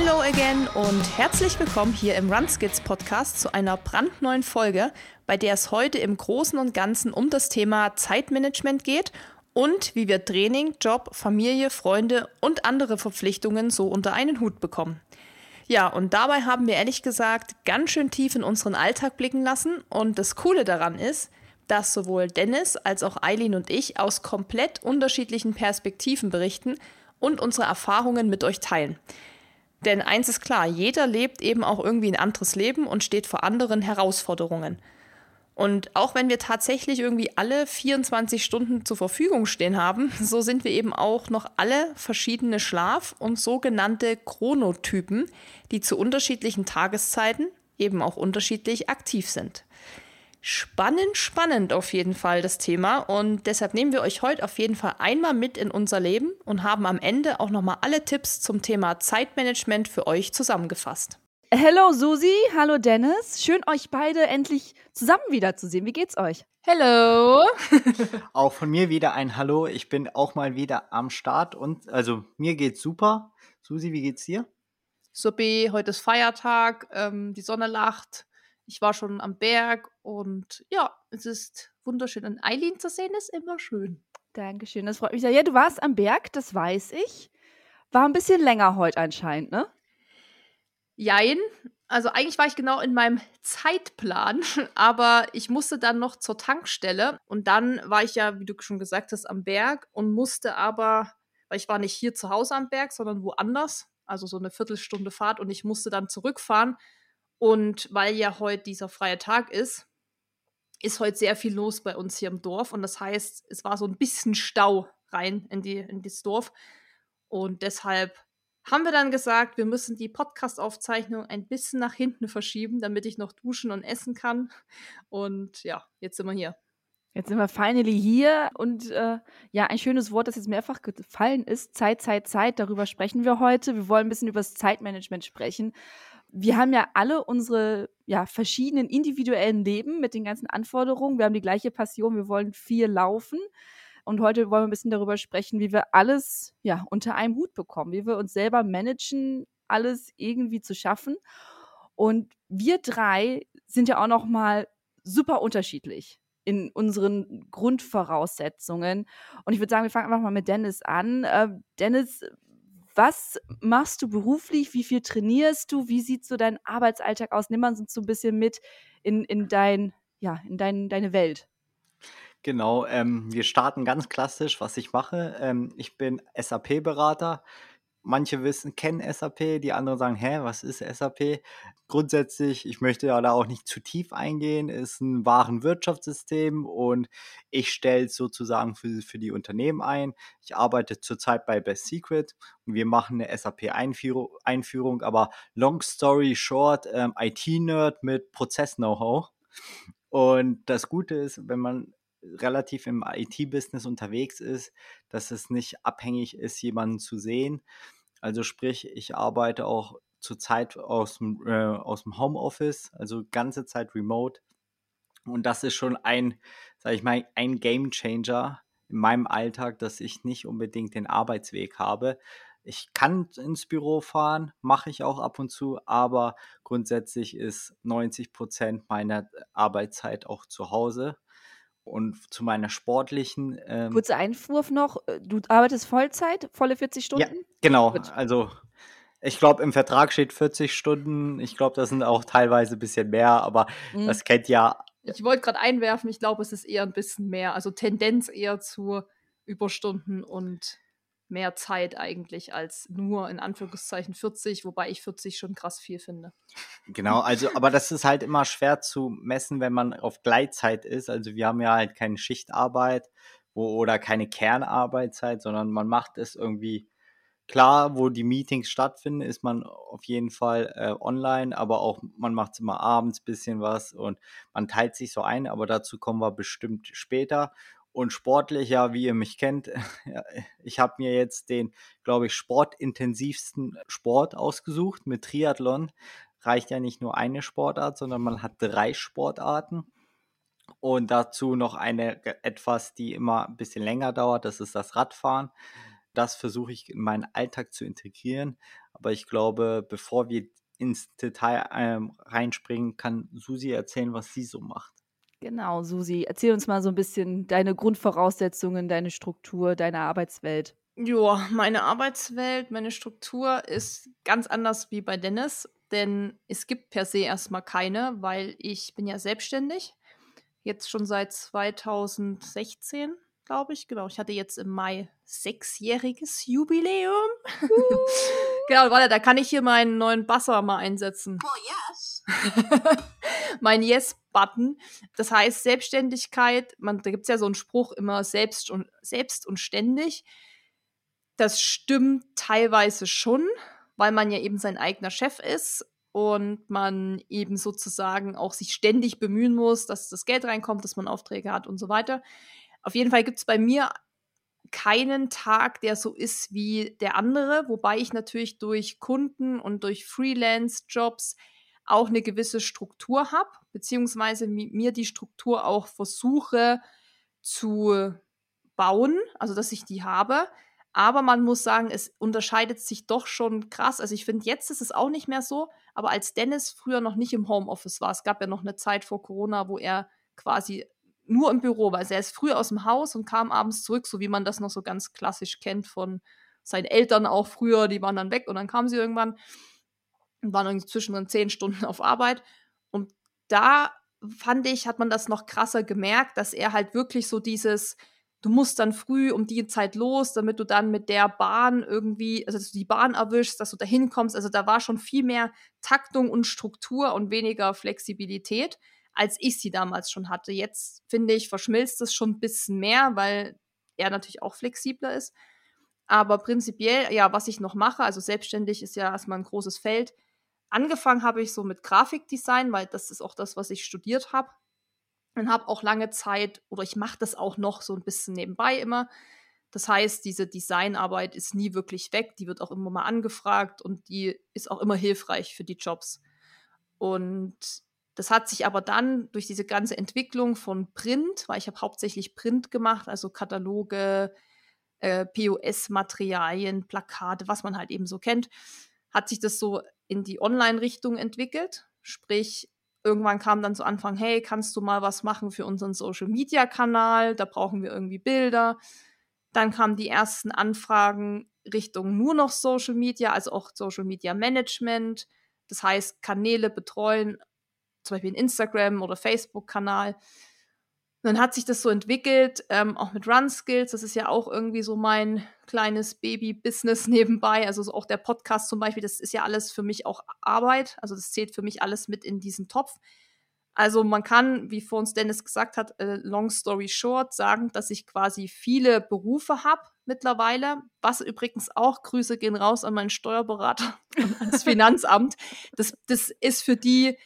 Hello again und herzlich willkommen hier im Runskits Podcast zu einer brandneuen Folge, bei der es heute im Großen und Ganzen um das Thema Zeitmanagement geht und wie wir Training, Job, Familie, Freunde und andere Verpflichtungen so unter einen Hut bekommen. Ja, und dabei haben wir ehrlich gesagt ganz schön tief in unseren Alltag blicken lassen und das Coole daran ist, dass sowohl Dennis als auch Eileen und ich aus komplett unterschiedlichen Perspektiven berichten und unsere Erfahrungen mit euch teilen. Denn eins ist klar, jeder lebt eben auch irgendwie ein anderes Leben und steht vor anderen Herausforderungen. Und auch wenn wir tatsächlich irgendwie alle 24 Stunden zur Verfügung stehen haben, so sind wir eben auch noch alle verschiedene Schlaf- und sogenannte Chronotypen, die zu unterschiedlichen Tageszeiten eben auch unterschiedlich aktiv sind. Spannend, spannend auf jeden Fall das Thema und deshalb nehmen wir euch heute auf jeden Fall einmal mit in unser Leben und haben am Ende auch nochmal alle Tipps zum Thema Zeitmanagement für euch zusammengefasst. Hallo Susi, hallo Dennis. Schön euch beide endlich zusammen wiederzusehen. Wie geht's euch? Hallo. auch von mir wieder ein Hallo. Ich bin auch mal wieder am Start und also mir geht's super. Susi, wie geht's dir? Supi, heute ist Feiertag, ähm, die Sonne lacht. Ich war schon am Berg und ja, es ist wunderschön. Und Eileen zu sehen ist immer schön. Dankeschön, das freut mich sehr. Ja, du warst am Berg, das weiß ich. War ein bisschen länger heute anscheinend, ne? Jein. Also eigentlich war ich genau in meinem Zeitplan, aber ich musste dann noch zur Tankstelle und dann war ich ja, wie du schon gesagt hast, am Berg und musste aber, weil ich war nicht hier zu Hause am Berg, sondern woanders, also so eine Viertelstunde Fahrt und ich musste dann zurückfahren und weil ja heute dieser freie Tag ist, ist heute sehr viel los bei uns hier im Dorf. Und das heißt, es war so ein bisschen Stau rein in, die, in das Dorf. Und deshalb haben wir dann gesagt, wir müssen die Podcast-Aufzeichnung ein bisschen nach hinten verschieben, damit ich noch duschen und essen kann. Und ja, jetzt sind wir hier. Jetzt sind wir finally hier und äh, ja, ein schönes Wort, das jetzt mehrfach gefallen ist, Zeit, Zeit, Zeit, darüber sprechen wir heute. Wir wollen ein bisschen über das Zeitmanagement sprechen wir haben ja alle unsere ja, verschiedenen individuellen Leben mit den ganzen Anforderungen. Wir haben die gleiche Passion, wir wollen viel laufen. Und heute wollen wir ein bisschen darüber sprechen, wie wir alles ja, unter einem Hut bekommen, wie wir uns selber managen, alles irgendwie zu schaffen. Und wir drei sind ja auch noch mal super unterschiedlich in unseren Grundvoraussetzungen. Und ich würde sagen, wir fangen einfach mal mit Dennis an. Äh, Dennis, was machst du beruflich? Wie viel trainierst du? Wie sieht so dein Arbeitsalltag aus? Nimm uns so ein bisschen mit in, in, dein, ja, in dein, deine Welt. Genau, ähm, wir starten ganz klassisch, was ich mache. Ähm, ich bin SAP-Berater manche wissen, kennen SAP, die anderen sagen, hä, was ist SAP? Grundsätzlich, ich möchte ja da auch nicht zu tief eingehen, ist ein wahren Wirtschaftssystem und ich stelle es sozusagen für, für die Unternehmen ein. Ich arbeite zurzeit bei Best Secret und wir machen eine SAP-Einführung, Einführung, aber long story short, ähm, IT-Nerd mit Prozess-Know-how. Und das Gute ist, wenn man relativ im IT-Business unterwegs ist, dass es nicht abhängig ist, jemanden zu sehen. Also sprich, ich arbeite auch zurzeit aus dem, äh, aus dem Homeoffice, also ganze Zeit remote. Und das ist schon ein, sag ich mal, ein Game Changer in meinem Alltag, dass ich nicht unbedingt den Arbeitsweg habe. Ich kann ins Büro fahren, mache ich auch ab und zu, aber grundsätzlich ist 90 Prozent meiner Arbeitszeit auch zu Hause. Und zu meiner sportlichen. Ähm, Kurzer Einwurf noch: äh, Du arbeitest Vollzeit, volle 40 Stunden? Ja, genau. Gut. Also, ich glaube, im Vertrag steht 40 Stunden. Ich glaube, das sind auch teilweise ein bisschen mehr, aber mhm. das kennt ja. Ich wollte gerade einwerfen, ich glaube, es ist eher ein bisschen mehr. Also Tendenz eher zu Überstunden und mehr Zeit eigentlich als nur in Anführungszeichen 40, wobei ich 40 schon krass viel finde. Genau, also aber das ist halt immer schwer zu messen, wenn man auf Gleitzeit ist. Also wir haben ja halt keine Schichtarbeit wo, oder keine Kernarbeitszeit, sondern man macht es irgendwie klar, wo die Meetings stattfinden, ist man auf jeden Fall äh, online, aber auch man macht es immer abends bisschen was und man teilt sich so ein, aber dazu kommen wir bestimmt später. Und sportlich, ja, wie ihr mich kennt, ich habe mir jetzt den, glaube ich, sportintensivsten Sport ausgesucht mit Triathlon. Reicht ja nicht nur eine Sportart, sondern man hat drei Sportarten. Und dazu noch eine etwas, die immer ein bisschen länger dauert, das ist das Radfahren. das versuche ich in meinen Alltag zu integrieren. Aber ich glaube, bevor wir ins Detail ähm, reinspringen, kann Susi erzählen, was sie so macht. Genau, Susi, erzähl uns mal so ein bisschen deine Grundvoraussetzungen, deine Struktur, deine Arbeitswelt. Ja, meine Arbeitswelt, meine Struktur ist ganz anders wie bei Dennis, denn es gibt per se erstmal keine, weil ich bin ja selbstständig. Jetzt schon seit 2016, glaube ich. Genau, ich hatte jetzt im Mai sechsjähriges Jubiläum. genau, warte, da kann ich hier meinen neuen Basser mal einsetzen. Oh yes. mein Yes-Button. Das heißt, Selbstständigkeit, man, da gibt es ja so einen Spruch immer selbst und, selbst und ständig. Das stimmt teilweise schon, weil man ja eben sein eigener Chef ist und man eben sozusagen auch sich ständig bemühen muss, dass das Geld reinkommt, dass man Aufträge hat und so weiter. Auf jeden Fall gibt es bei mir keinen Tag, der so ist wie der andere, wobei ich natürlich durch Kunden und durch Freelance-Jobs auch eine gewisse Struktur habe, beziehungsweise mir die Struktur auch versuche zu bauen, also dass ich die habe. Aber man muss sagen, es unterscheidet sich doch schon krass. Also ich finde, jetzt ist es auch nicht mehr so, aber als Dennis früher noch nicht im Homeoffice war, es gab ja noch eine Zeit vor Corona, wo er quasi nur im Büro war. Also er ist früh aus dem Haus und kam abends zurück, so wie man das noch so ganz klassisch kennt von seinen Eltern auch früher, die waren dann weg und dann kamen sie irgendwann waren irgendwie zwischendrin zehn Stunden auf Arbeit. Und da fand ich, hat man das noch krasser gemerkt, dass er halt wirklich so dieses, du musst dann früh um die Zeit los, damit du dann mit der Bahn irgendwie, also dass du die Bahn erwischst, dass du da hinkommst. Also da war schon viel mehr Taktung und Struktur und weniger Flexibilität, als ich sie damals schon hatte. Jetzt finde ich, verschmilzt es schon ein bisschen mehr, weil er natürlich auch flexibler ist. Aber prinzipiell, ja, was ich noch mache, also selbstständig ist ja erstmal ein großes Feld. Angefangen habe ich so mit Grafikdesign, weil das ist auch das, was ich studiert habe und habe auch lange Zeit, oder ich mache das auch noch so ein bisschen nebenbei immer. Das heißt, diese Designarbeit ist nie wirklich weg, die wird auch immer mal angefragt und die ist auch immer hilfreich für die Jobs. Und das hat sich aber dann durch diese ganze Entwicklung von Print, weil ich habe hauptsächlich Print gemacht, also Kataloge, äh, POS-Materialien, Plakate, was man halt eben so kennt, hat sich das so in die Online-Richtung entwickelt. Sprich, irgendwann kam dann zu Anfang, hey, kannst du mal was machen für unseren Social-Media-Kanal? Da brauchen wir irgendwie Bilder. Dann kamen die ersten Anfragen Richtung nur noch Social Media, also auch Social Media Management. Das heißt, Kanäle betreuen, zum Beispiel einen Instagram- oder Facebook-Kanal dann hat sich das so entwickelt, ähm, auch mit Run Skills. Das ist ja auch irgendwie so mein kleines Baby-Business nebenbei. Also so auch der Podcast zum Beispiel, das ist ja alles für mich auch Arbeit. Also das zählt für mich alles mit in diesen Topf. Also man kann, wie vor uns Dennis gesagt hat, äh, long story short, sagen, dass ich quasi viele Berufe habe mittlerweile. Was übrigens auch, Grüße gehen raus an meinen Steuerberater ans Finanzamt. Das, das ist für die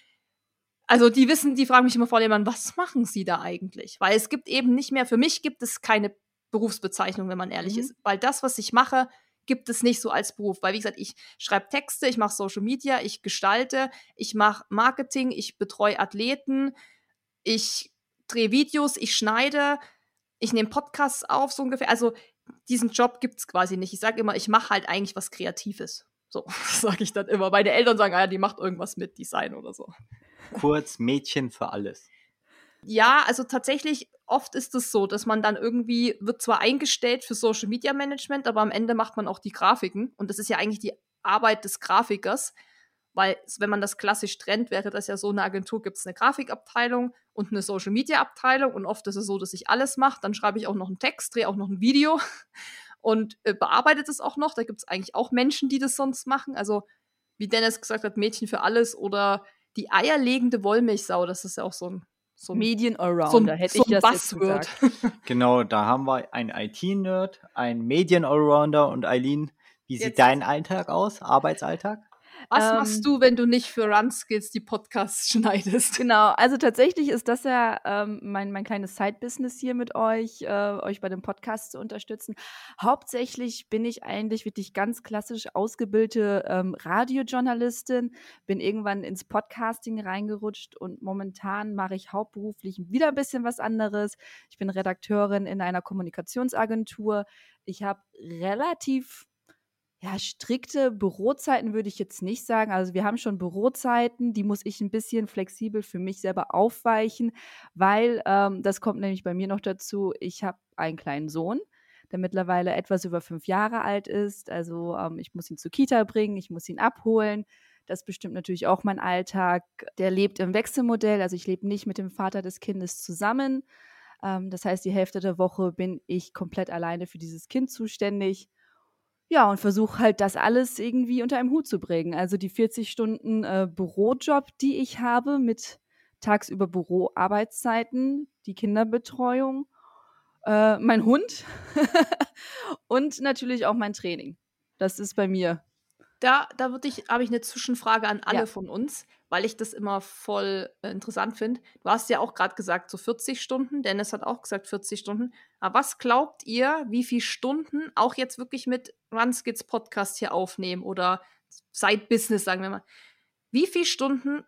also die wissen, die fragen mich immer vor dem was machen sie da eigentlich? Weil es gibt eben nicht mehr, für mich gibt es keine Berufsbezeichnung, wenn man ehrlich mhm. ist. Weil das, was ich mache, gibt es nicht so als Beruf. Weil, wie gesagt, ich schreibe Texte, ich mache Social Media, ich gestalte, ich mache Marketing, ich betreue Athleten, ich drehe Videos, ich schneide, ich nehme Podcasts auf, so ungefähr. Also diesen Job gibt es quasi nicht. Ich sage immer, ich mache halt eigentlich was Kreatives. So, sage ich dann immer. Meine Eltern sagen, ah, ja, die macht irgendwas mit Design oder so. Kurz Mädchen für alles. Ja, also tatsächlich oft ist es so, dass man dann irgendwie wird zwar eingestellt für Social Media Management, aber am Ende macht man auch die Grafiken und das ist ja eigentlich die Arbeit des Grafikers, weil wenn man das klassisch trennt, wäre das ja so eine Agentur gibt es eine Grafikabteilung und eine Social Media Abteilung und oft ist es so, dass ich alles mache, dann schreibe ich auch noch einen Text, drehe auch noch ein Video und äh, bearbeitet es auch noch. Da gibt es eigentlich auch Menschen, die das sonst machen. Also wie Dennis gesagt hat, Mädchen für alles oder die eierlegende Wollmilchsau, das ist ja auch so ein so ein Medien-Allrounder, so hätte so ich das Buzzword. jetzt gesagt. genau, da haben wir einen IT-Nerd, einen Medien-Allrounder und Eileen, wie sieht jetzt. dein Alltag aus, Arbeitsalltag? Was ähm, machst du, wenn du nicht für Run Skills die Podcasts schneidest? Genau, also tatsächlich ist das ja ähm, mein, mein kleines Side-Business hier mit euch, äh, euch bei dem Podcast zu unterstützen. Hauptsächlich bin ich eigentlich wirklich ganz klassisch ausgebildete ähm, Radiojournalistin, bin irgendwann ins Podcasting reingerutscht und momentan mache ich hauptberuflich wieder ein bisschen was anderes. Ich bin Redakteurin in einer Kommunikationsagentur. Ich habe relativ ja, strikte Bürozeiten würde ich jetzt nicht sagen. Also wir haben schon Bürozeiten, die muss ich ein bisschen flexibel für mich selber aufweichen, weil ähm, das kommt nämlich bei mir noch dazu. Ich habe einen kleinen Sohn, der mittlerweile etwas über fünf Jahre alt ist. Also ähm, ich muss ihn zur Kita bringen, ich muss ihn abholen. Das bestimmt natürlich auch mein Alltag. Der lebt im Wechselmodell, also ich lebe nicht mit dem Vater des Kindes zusammen. Ähm, das heißt, die Hälfte der Woche bin ich komplett alleine für dieses Kind zuständig. Ja, und versuche halt das alles irgendwie unter einem Hut zu bringen. Also die 40 Stunden äh, Bürojob, die ich habe, mit tagsüber Büroarbeitszeiten, die Kinderbetreuung, äh, mein Hund und natürlich auch mein Training. Das ist bei mir da, da würde ich, habe ich eine Zwischenfrage an alle ja. von uns, weil ich das immer voll äh, interessant finde. Du hast ja auch gerade gesagt, so 40 Stunden. Dennis hat auch gesagt 40 Stunden. Aber was glaubt ihr, wie viele Stunden auch jetzt wirklich mit Runskits Podcast hier aufnehmen oder Side Business, sagen wir mal? Wie viele Stunden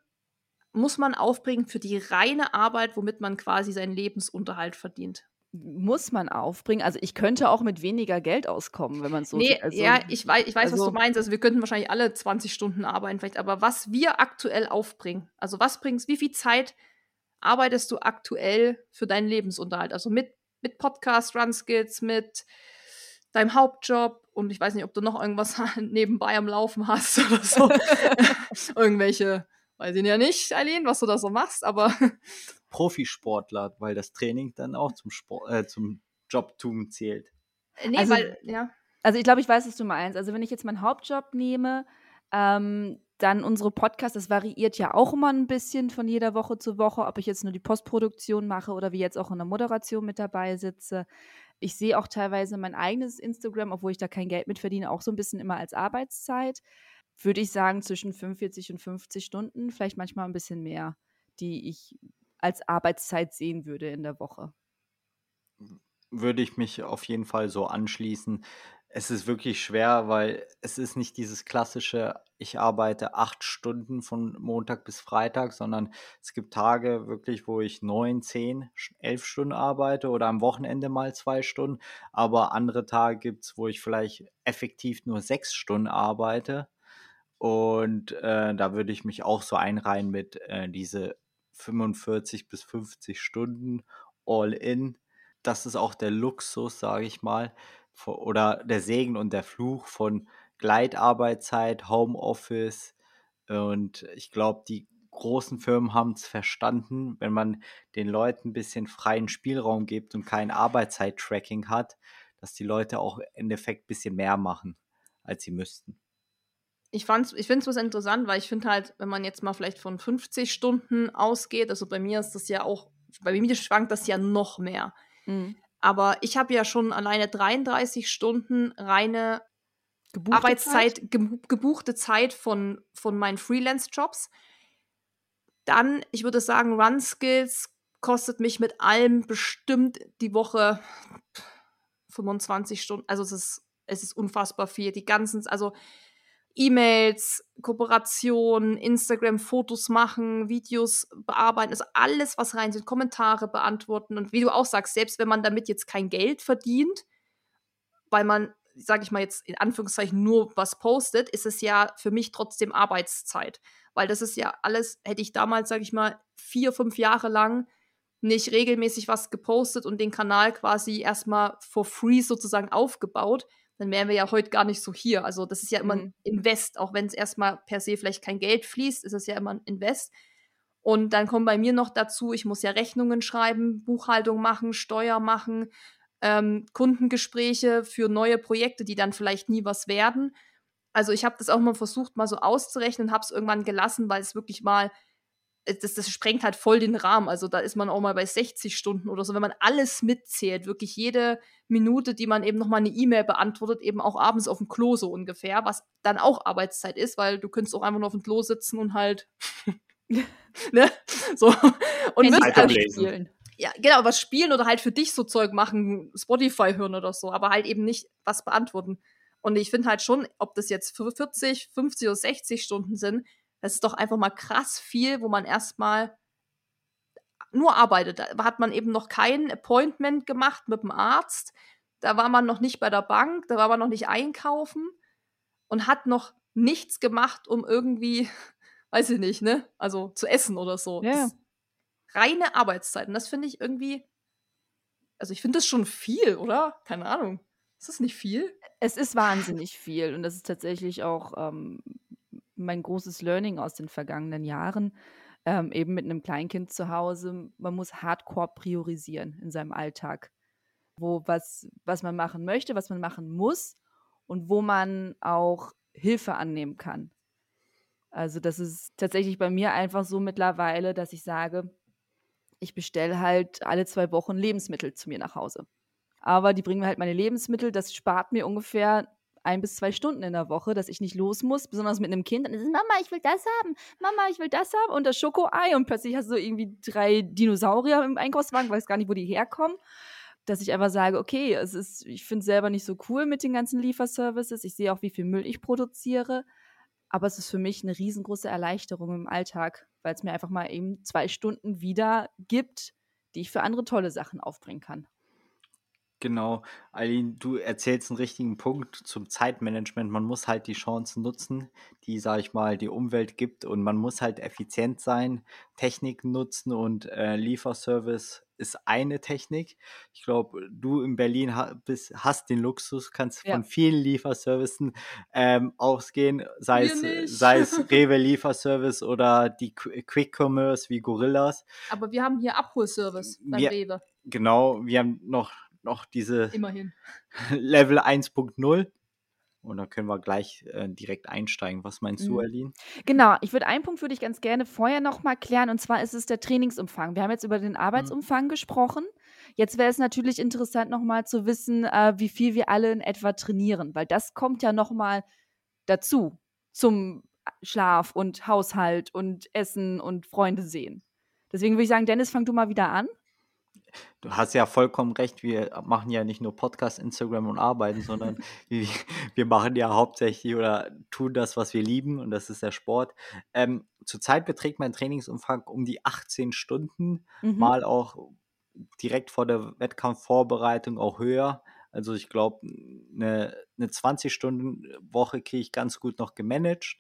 muss man aufbringen für die reine Arbeit, womit man quasi seinen Lebensunterhalt verdient? Muss man aufbringen. Also ich könnte auch mit weniger Geld auskommen, wenn man so nee, also, ja, ich weiß, ich weiß also, was du meinst. Also wir könnten wahrscheinlich alle 20 Stunden arbeiten vielleicht, aber was wir aktuell aufbringen, also was bringst, wie viel Zeit arbeitest du aktuell für deinen Lebensunterhalt? Also mit, mit Podcast, Run Skills, mit deinem Hauptjob und ich weiß nicht, ob du noch irgendwas nebenbei am Laufen hast oder so. Irgendwelche, weiß ich ja nicht, Eileen, was du da so machst, aber Profisportler, weil das Training dann auch zum Sport, äh, zum Jobtum zählt. Äh, nee, also, weil, ja. Also ich glaube, ich weiß, was du meinst. Also wenn ich jetzt meinen Hauptjob nehme, ähm, dann unsere Podcasts, das variiert ja auch immer ein bisschen von jeder Woche zu Woche, ob ich jetzt nur die Postproduktion mache oder wie jetzt auch in der Moderation mit dabei sitze. Ich sehe auch teilweise mein eigenes Instagram, obwohl ich da kein Geld mit verdiene, auch so ein bisschen immer als Arbeitszeit. Würde ich sagen, zwischen 45 und 50 Stunden, vielleicht manchmal ein bisschen mehr, die ich als Arbeitszeit sehen würde in der Woche. Würde ich mich auf jeden Fall so anschließen. Es ist wirklich schwer, weil es ist nicht dieses klassische, ich arbeite acht Stunden von Montag bis Freitag, sondern es gibt Tage wirklich, wo ich neun, zehn, elf Stunden arbeite oder am Wochenende mal zwei Stunden. Aber andere Tage gibt es, wo ich vielleicht effektiv nur sechs Stunden arbeite. Und äh, da würde ich mich auch so einreihen mit äh, diese 45 bis 50 Stunden all in. Das ist auch der Luxus, sage ich mal, oder der Segen und der Fluch von Gleitarbeitszeit, Homeoffice. Und ich glaube, die großen Firmen haben es verstanden, wenn man den Leuten ein bisschen freien Spielraum gibt und kein Arbeitszeit-Tracking hat, dass die Leute auch im Endeffekt ein bisschen mehr machen, als sie müssten ich, ich finde es was interessant, weil ich finde halt, wenn man jetzt mal vielleicht von 50 Stunden ausgeht, also bei mir ist das ja auch, bei mir schwankt das ja noch mehr. Mhm. Aber ich habe ja schon alleine 33 Stunden reine gebuchte Arbeitszeit, Zeit? Ge gebuchte Zeit von, von meinen Freelance-Jobs. Dann, ich würde sagen, Run Skills kostet mich mit allem bestimmt die Woche 25 Stunden. Also es ist, es ist unfassbar viel. Die ganzen, also E-Mails, Kooperationen, Instagram-Fotos machen, Videos bearbeiten, also alles, was rein sind, Kommentare beantworten. Und wie du auch sagst, selbst wenn man damit jetzt kein Geld verdient, weil man, sag ich mal jetzt in Anführungszeichen, nur was postet, ist es ja für mich trotzdem Arbeitszeit. Weil das ist ja alles, hätte ich damals, sag ich mal, vier, fünf Jahre lang nicht regelmäßig was gepostet und den Kanal quasi erstmal for free sozusagen aufgebaut, dann wären wir ja heute gar nicht so hier. Also das ist ja immer mhm. ein Invest, auch wenn es erstmal per se vielleicht kein Geld fließt, ist es ja immer ein Invest. Und dann kommt bei mir noch dazu, ich muss ja Rechnungen schreiben, Buchhaltung machen, Steuer machen, ähm, Kundengespräche für neue Projekte, die dann vielleicht nie was werden. Also ich habe das auch mal versucht, mal so auszurechnen, habe es irgendwann gelassen, weil es wirklich mal das, das sprengt halt voll den Rahmen. Also da ist man auch mal bei 60 Stunden oder so, wenn man alles mitzählt, wirklich jede Minute, die man eben noch mal eine E-Mail beantwortet, eben auch abends auf dem Klo so ungefähr, was dann auch Arbeitszeit ist, weil du könntest auch einfach nur auf dem Klo sitzen und halt ne? so und Zeitung halt lesen. Ja, genau, was spielen oder halt für dich so Zeug machen, Spotify hören oder so, aber halt eben nicht was beantworten. Und ich finde halt schon, ob das jetzt 40, 50 oder 60 Stunden sind, das ist doch einfach mal krass viel, wo man erstmal nur arbeitet. Da hat man eben noch kein Appointment gemacht mit dem Arzt. Da war man noch nicht bei der Bank, da war man noch nicht einkaufen und hat noch nichts gemacht, um irgendwie, weiß ich nicht, ne? Also zu essen oder so. Ja. reine Arbeitszeit. Und das finde ich irgendwie, also ich finde das schon viel, oder? Keine Ahnung. Ist das nicht viel? Es ist wahnsinnig viel und das ist tatsächlich auch ähm, mein großes Learning aus den vergangenen Jahren. Ähm, eben mit einem Kleinkind zu Hause, man muss hardcore priorisieren in seinem Alltag. Wo was, was man machen möchte, was man machen muss und wo man auch Hilfe annehmen kann. Also das ist tatsächlich bei mir einfach so mittlerweile, dass ich sage, ich bestelle halt alle zwei Wochen Lebensmittel zu mir nach Hause aber die bringen mir halt meine Lebensmittel. Das spart mir ungefähr ein bis zwei Stunden in der Woche, dass ich nicht los muss, besonders mit einem Kind. Dann ist es, Mama, ich will das haben, Mama, ich will das haben und das Schokoei und plötzlich hast du irgendwie drei Dinosaurier im Einkaufswagen, weiß gar nicht, wo die herkommen. Dass ich einfach sage, okay, es ist, ich finde es selber nicht so cool mit den ganzen Lieferservices. Ich sehe auch, wie viel Müll ich produziere. Aber es ist für mich eine riesengroße Erleichterung im Alltag, weil es mir einfach mal eben zwei Stunden wieder gibt, die ich für andere tolle Sachen aufbringen kann. Genau, Eileen, du erzählst einen richtigen Punkt zum Zeitmanagement. Man muss halt die Chancen nutzen, die, sage ich mal, die Umwelt gibt und man muss halt effizient sein, Technik nutzen und äh, Lieferservice ist eine Technik. Ich glaube, du in Berlin hast den Luxus, kannst Ja. von vielen Lieferservicen ähm, ausgehen, sei Wir es, sei es Rewe Lieferservice oder die Qu Quick Commerce wie Gorillas. Aber wir haben hier Abholservice beim Wir- Rewe. Genau, wir haben noch, noch diese Immerhin. Level 1.0. Und da können wir gleich äh, direkt einsteigen. Was meinst du, Mhm. Aline? Genau, ich würde einen Punkt würde ich ganz gerne vorher noch mal klären und zwar ist es der Trainingsumfang. Wir haben jetzt über den Arbeitsumfang gesprochen. Jetzt wäre es natürlich interessant noch mal zu wissen, äh, wie viel wir alle in etwa trainieren, weil das kommt ja noch mal dazu zum Schlaf und Haushalt und Essen und Freunde sehen. Deswegen würde ich sagen, Dennis, fang du mal wieder an. Du hast ja vollkommen recht. Wir machen ja nicht nur Podcast, Instagram und Arbeiten, sondern wir, wir machen ja hauptsächlich oder tun das, was wir lieben, und das ist der Sport. Ähm, zurzeit beträgt mein Trainingsumfang um die 18 Stunden, Mhm. mal auch direkt vor der Wettkampfvorbereitung auch höher. Also ich glaube, eine, eine 20-Stunden-Woche kriege ich ganz gut noch gemanagt.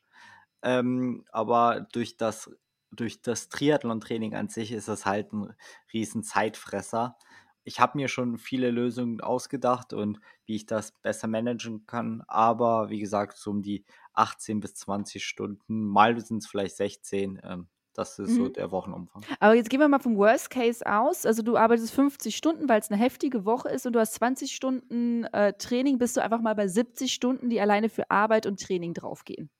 Ähm, aber durch das, durch das Triathlon-Training an sich ist das halt ein riesen Zeitfresser. Ich habe mir schon viele Lösungen ausgedacht und wie ich das besser managen kann. Aber wie gesagt, so um die 18 bis 20 Stunden, mal sind es vielleicht 16. Ähm, das ist so Mhm. der Wochenumfang. Aber jetzt gehen wir mal vom Worst Case aus. Also du arbeitest 50 Stunden, weil es eine heftige Woche ist und du hast 20 Stunden äh, Training, bist du einfach mal bei 70 Stunden, die alleine für Arbeit und Training draufgehen.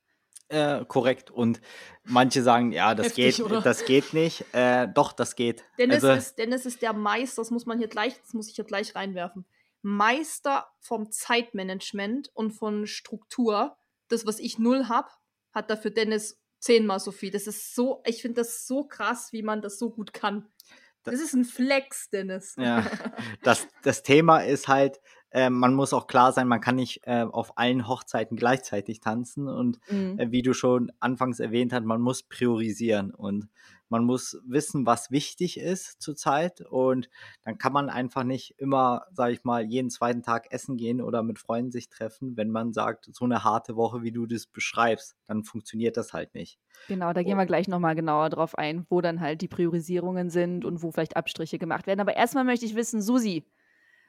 Äh, korrekt. Und manche sagen, ja, das Heftig, geht, oder? das geht nicht. Äh, doch, das geht. Dennis, Also- ist, Dennis ist der Meister, das muss man hier gleich, das muss ich hier gleich reinwerfen. Meister vom Zeitmanagement und von Struktur. Das, was ich null habe, hat dafür Dennis zehnmal so viel. Das ist so, ich finde das so krass, wie man das so gut kann. Das ist ein Flex, Dennis. Ja, das, das Thema ist halt, äh, man muss auch klar sein, man kann nicht äh, auf allen Hochzeiten gleichzeitig tanzen und Mhm. äh, wie du schon anfangs erwähnt hast, man muss priorisieren und man muss wissen, was wichtig ist zurzeit und dann kann man einfach nicht immer, sage ich mal, jeden zweiten Tag essen gehen oder mit Freunden sich treffen, wenn man sagt, so eine harte Woche, wie du das beschreibst, dann funktioniert das halt nicht. Genau, da gehen Oh. wir gleich nochmal genauer drauf ein, wo dann halt die Priorisierungen sind und wo vielleicht Abstriche gemacht werden. Aber erstmal möchte ich wissen, Susi,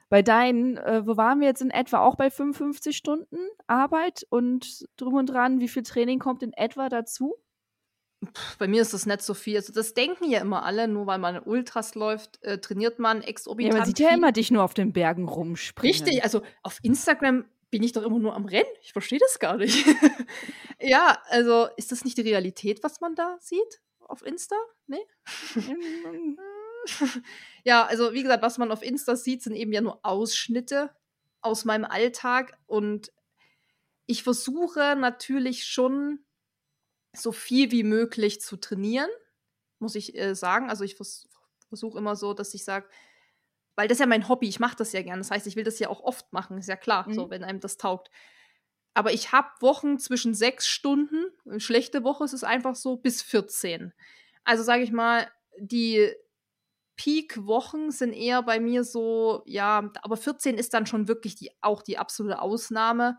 bei deinen, äh, wo waren wir jetzt in etwa auch bei 55 Stunden Arbeit und drum und dran, wie viel Training kommt in etwa dazu? Bei mir ist das nicht so viel. Also das denken ja immer alle, nur weil man Ultras läuft, äh, trainiert man Ja, exorbitant. man sieht ja viel. immer dich nur auf den Bergen rumspringen. Richtig, also auf Instagram bin ich doch immer nur am Rennen. Ich verstehe das gar nicht. ja, also ist das nicht die Realität, was man da sieht? auf Insta? Nee? ja, also wie gesagt, was man auf Insta sieht, sind eben ja nur Ausschnitte aus meinem Alltag und ich versuche natürlich schon so viel wie möglich zu trainieren, muss ich äh, sagen. Also ich vers versuche immer so, dass ich sage, weil das ist ja mein Hobby, ich mache das ja gerne. Das heißt, ich will das ja auch oft machen, ist ja klar, mhm. so wenn einem das taugt. Aber ich habe Wochen zwischen sechs Stunden, schlechte Woche ist es einfach so, bis 14. Also sage ich mal, die Peak-Wochen sind eher bei mir so, ja, aber 14 ist dann schon wirklich die, auch die absolute Ausnahme.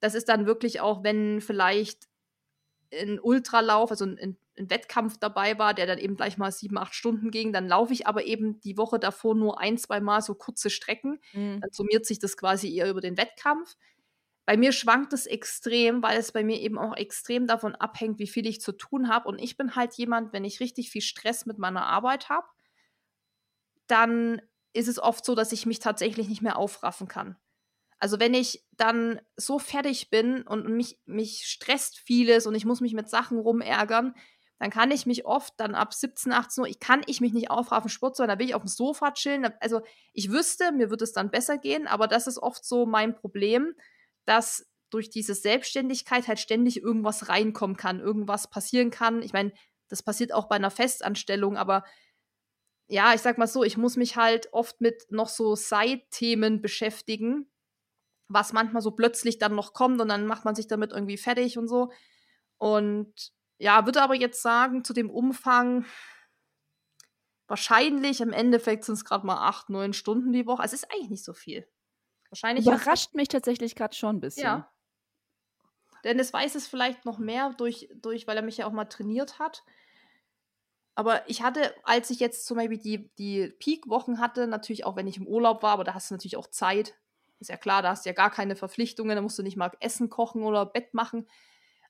Das ist dann wirklich auch, wenn vielleicht ein Ultralauf, also ein, ein, Wettkampf dabei war, der dann eben gleich mal sieben, acht Stunden ging, dann laufe ich aber eben die Woche davor nur ein, zwei Mal so kurze Strecken. Mhm. Dann summiert sich das quasi eher über den Wettkampf. Bei mir schwankt es extrem, weil es bei mir eben auch extrem davon abhängt, wie viel ich zu tun habe. Und ich bin halt jemand, wenn ich richtig viel Stress mit meiner Arbeit habe, dann ist es oft so, dass ich mich tatsächlich nicht mehr aufraffen kann. Also wenn ich dann so fertig bin und mich, mich stresst vieles und ich muss mich mit Sachen rumärgern, dann kann ich mich oft dann ab 17, 18 Uhr, ich kann ich mich nicht aufraffen, Sport zu machen, da will ich auf dem Sofa chillen. Also ich wüsste, mir wird es dann besser gehen, aber das ist oft so mein Problem, dass durch diese Selbstständigkeit halt ständig irgendwas reinkommen kann, irgendwas passieren kann. Ich meine, das passiert auch bei einer Festanstellung, aber ja, ich sag mal so, ich muss mich halt oft mit noch so Side-Themen beschäftigen, was manchmal so plötzlich dann noch kommt und dann macht man sich damit irgendwie fertig und so. Und ja, würde aber jetzt sagen, zu dem Umfang, wahrscheinlich im Endeffekt sind es gerade mal acht, neun Stunden die Woche. Also es ist eigentlich nicht so viel. Wahrscheinlich. Überrascht mich tatsächlich gerade schon ein bisschen. Ja. Dennis weiß es vielleicht noch mehr, durch, durch, weil er mich ja auch mal trainiert hat. Aber ich hatte, als ich jetzt zum Beispiel die, die Peak-Wochen hatte, natürlich auch wenn ich im Urlaub war, aber da hast du natürlich auch Zeit, ist ja klar, da hast du ja gar keine Verpflichtungen, da musst du nicht mal Essen kochen oder Bett machen.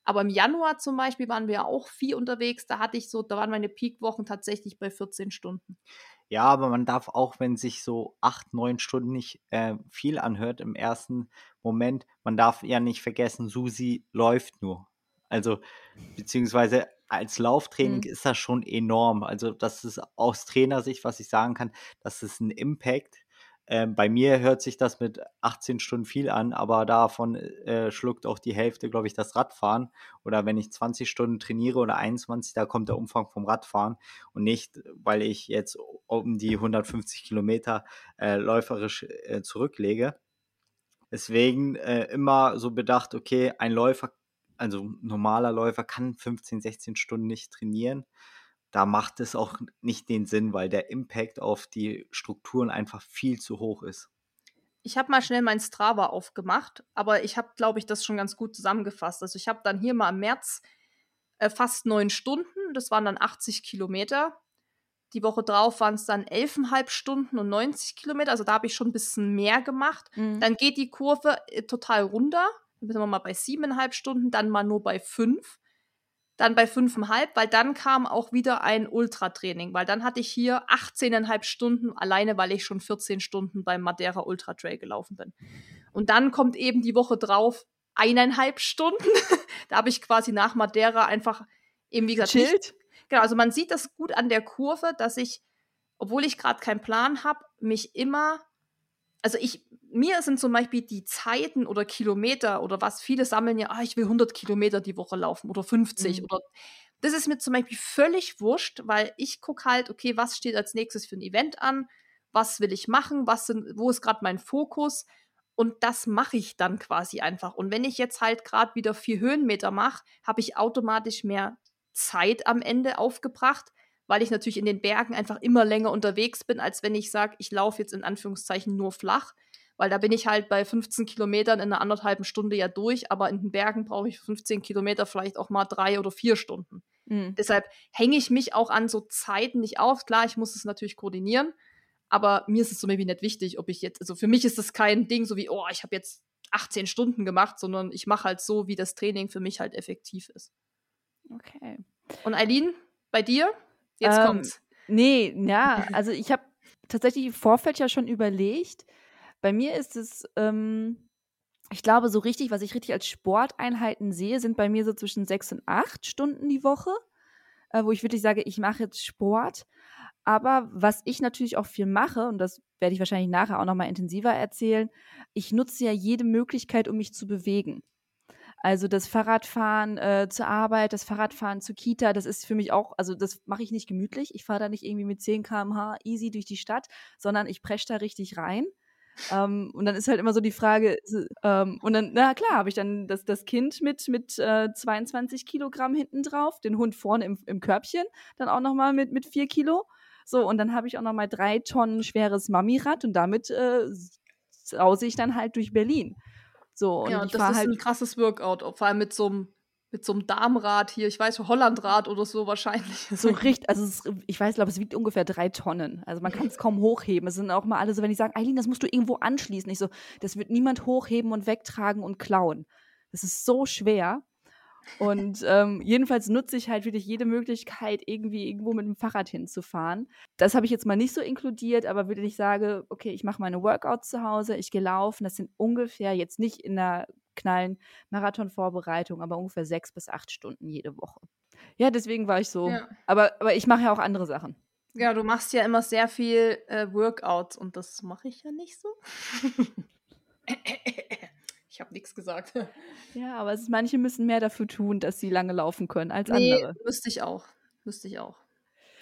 Aber im Januar zum Beispiel waren wir ja auch viel unterwegs. Da hatte ich so, da waren meine Peakwochen tatsächlich bei 14 Stunden. Ja, aber man darf auch, wenn sich so acht, neun Stunden nicht äh, viel anhört im ersten Moment, man darf ja nicht vergessen, Susi läuft nur. Also, beziehungsweise als Lauftraining mhm. ist das schon enorm. Also, das ist aus Trainersicht, was ich sagen kann, das ist ein Impact ähm, bei mir hört sich das mit 18 Stunden viel an, aber davon äh, schluckt auch die Hälfte, glaube ich, das Radfahren. Oder wenn ich 20 Stunden trainiere oder 21, da kommt der Umfang vom Radfahren und nicht, weil ich jetzt um die 150 Kilometer äh, läuferisch äh, zurücklege. Deswegen äh, immer so bedacht, okay, ein Läufer, also ein normaler Läufer kann 15, 16 Stunden nicht trainieren da macht es auch nicht den Sinn, weil der Impact auf die Strukturen einfach viel zu hoch ist. Ich habe mal schnell mein Strava aufgemacht, aber ich habe, glaube ich, das schon ganz gut zusammengefasst. Also ich habe dann hier mal im März äh, fast neun Stunden, das waren dann 80 Kilometer. Die Woche drauf waren es dann elfeinhalb Stunden und 90 Kilometer, also da habe ich schon ein bisschen mehr gemacht. Mhm. Dann geht die Kurve äh, total runter, sind wir mal bei siebeneinhalb Stunden, dann mal nur bei fünf dann bei fünfeinhalb, weil dann kam auch wieder ein Ultratraining, weil dann hatte ich hier 18,5 Stunden alleine, weil ich schon 14 Stunden beim Madeira Ultra Trail gelaufen bin. Und dann kommt eben die Woche drauf eineinhalb Stunden. da habe ich quasi nach Madeira einfach eben, wie gesagt, Nicht, genau, also man sieht das gut an der Kurve, dass ich, obwohl ich gerade keinen Plan habe, mich immer, also ich, mir sind zum Beispiel die Zeiten oder Kilometer oder was, viele sammeln ja, ah, ich will 100 Kilometer die Woche laufen oder 50 mhm. oder das ist mir zum Beispiel völlig wurscht, weil ich gucke halt, okay, was steht als nächstes für ein Event an, was will ich machen, was sind, wo ist gerade mein Fokus und das mache ich dann quasi einfach. Und wenn ich jetzt halt gerade wieder vier Höhenmeter mache, habe ich automatisch mehr Zeit am Ende aufgebracht, weil ich natürlich in den Bergen einfach immer länger unterwegs bin, als wenn ich sage, ich laufe jetzt in Anführungszeichen nur flach weil da bin ich halt bei 15 Kilometern in einer anderthalben Stunde ja durch, aber in den Bergen brauche ich 15 Kilometer vielleicht auch mal drei oder vier Stunden. Mhm. Deshalb hänge ich mich auch an so Zeiten nicht auf. Klar, ich muss es natürlich koordinieren, aber mir ist es zum Beispiel nicht wichtig, ob ich jetzt, also für mich ist das kein Ding so wie, oh, ich habe jetzt 18 Stunden gemacht, sondern ich mache halt so, wie das Training für mich halt effektiv ist. Okay. Und Eileen, bei dir? Jetzt ähm, kommt's. Nee, ja, also ich habe tatsächlich im Vorfeld ja schon überlegt, bei mir ist es, ähm, ich glaube, so richtig, was ich richtig als Sporteinheiten sehe, sind bei mir so zwischen sechs und acht Stunden die Woche. äh, wo ich wirklich sage, ich mache jetzt Sport. Aber was ich natürlich auch viel mache, und das werde ich wahrscheinlich nachher auch nochmal intensiver erzählen, ich nutze ja jede Möglichkeit, um mich zu bewegen. Also das Fahrradfahren äh, zur Arbeit, das Fahrradfahren zur Kita, das ist für mich auch, also das mache ich nicht gemütlich. Ich fahre da nicht irgendwie mit 10 km/h easy durch die Stadt, sondern ich presche da richtig rein. Ähm, und dann ist halt immer so die Frage, ähm, und dann, na klar, habe ich dann das, das Kind mit, mit äh, 22 Kilogramm hinten drauf, den Hund vorne im, im Körbchen, dann auch nochmal mit, mit 4 Kilo. So, und dann habe ich auch nochmal drei Tonnen schweres Mamirad und damit äh, sause ich dann halt durch Berlin. So, und ja, das ist halt ein krasses Workout, vor allem mit so einem mit so einem Darmrad hier, ich weiß, Hollandrad oder so wahrscheinlich. so richtig, also es, ich weiß, glaube, es wiegt ungefähr drei Tonnen. Also man kann es kaum hochheben. Es sind auch mal alle so, wenn die sagen, Eileen, das musst du irgendwo anschließen. Ich so, das wird niemand hochheben und wegtragen und klauen. Das ist so schwer. Und ähm, jedenfalls nutze ich halt wirklich jede Möglichkeit, irgendwie irgendwo mit dem Fahrrad hinzufahren. Das habe ich jetzt mal nicht so inkludiert, aber würde ich sagen, okay, ich mache meine Workouts zu Hause, ich gehe laufen. Das sind ungefähr jetzt nicht in der knallen Marathonvorbereitung, aber ungefähr sechs bis acht Stunden jede Woche. Ja, deswegen war ich so. Ja. Aber, aber ich mache ja auch andere Sachen. Ja, du machst ja immer sehr viel äh, Workouts und das mache ich ja nicht so. ich habe nichts gesagt. Ja, aber ist, manche müssen mehr dafür tun, dass sie lange laufen können als nee, andere. Müsste ich auch. Müsste ich auch.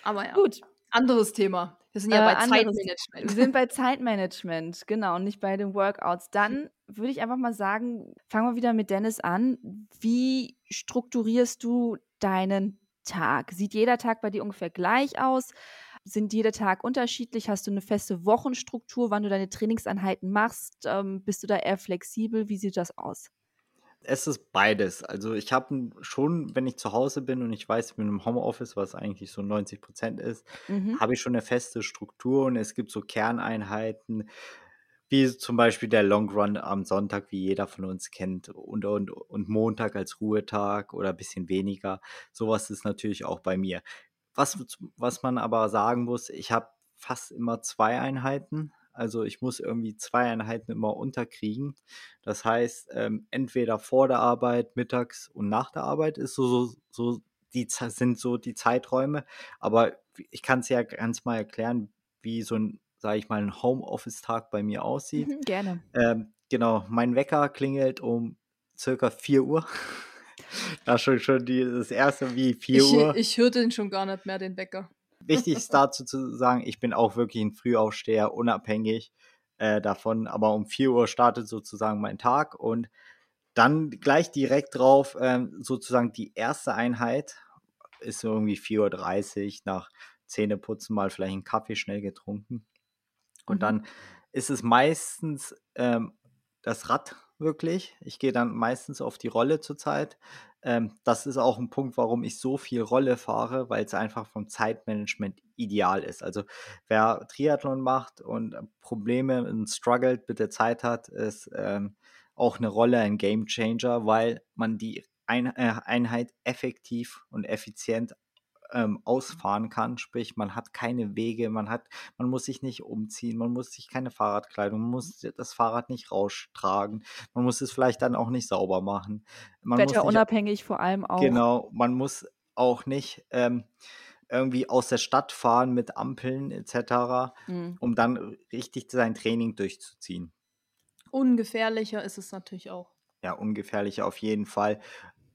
Aber ja. Gut. Anderes Thema. Wir sind ja äh, bei anderes, Zeitmanagement. Wir sind bei Zeitmanagement, genau, und nicht bei den Workouts. Dann würde ich einfach mal sagen, fangen wir wieder mit Dennis an. Wie strukturierst du deinen Tag? Sieht jeder Tag bei dir ungefähr gleich aus? Sind jeder Tag unterschiedlich? Hast du eine feste Wochenstruktur, wann du deine Trainingseinheiten machst? Ähm, bist du da eher flexibel? Wie sieht das aus? Es ist beides. Also ich habe schon, wenn ich zu Hause bin und ich weiß, ich bin im Homeoffice, was eigentlich so 90 Prozent ist, mhm. habe ich schon eine feste Struktur und es gibt so Kerneinheiten, wie zum Beispiel der Long Run am Sonntag, wie jeder von uns kennt, und, und, und Montag als Ruhetag oder ein bisschen weniger. Sowas ist natürlich auch bei mir. Was, was man aber sagen muss, ich habe fast immer zwei Einheiten. Also ich muss irgendwie zwei Einheiten immer unterkriegen. Das heißt, ähm, entweder vor der Arbeit, mittags und nach der Arbeit ist so, so, so die sind so die Zeiträume. Aber ich kann es ja ganz mal erklären, wie so ein, sage ich mal, ein Homeoffice-Tag bei mir aussieht. Mhm, gerne. Ähm, genau, mein Wecker klingelt um circa 4 Uhr. da schon schon die, das erste wie 4 ich, Uhr. Ich höre den schon gar nicht mehr, den Wecker wichtig ist dazu zu sagen, ich bin auch wirklich ein Frühaufsteher, unabhängig äh, davon. Aber um 4 Uhr startet sozusagen mein Tag und dann gleich direkt drauf ähm, sozusagen die erste Einheit ist irgendwie 4.30 Uhr nach Zähneputzen mal vielleicht einen Kaffee schnell getrunken. Und mhm. dann ist es meistens ähm, das Rad wirklich. Ich gehe dann meistens auf die Rolle zurzeit. Ähm, das ist auch ein Punkt, warum ich so viel Rolle fahre, weil es einfach vom Zeitmanagement ideal ist. Also wer Triathlon macht und Probleme und struggelt mit der Zeit hat, ist ähm, auch eine Rolle ein Game Changer, weil man die äh, Einheit effektiv und effizient ähm, ausfahren kann. Sprich, man hat keine Wege, man hat, man muss sich nicht umziehen, man muss sich keine Fahrradkleidung, man muss das Fahrrad nicht raustragen, man muss es vielleicht dann auch nicht sauber machen. Man Wetterunabhängig vor allem auch. Genau, man muss auch nicht ähm, irgendwie aus der Stadt fahren mit Ampeln etc., mhm. um dann richtig sein Training durchzuziehen. Ungefährlicher ist es natürlich auch. Ja, ungefährlicher auf jeden Fall.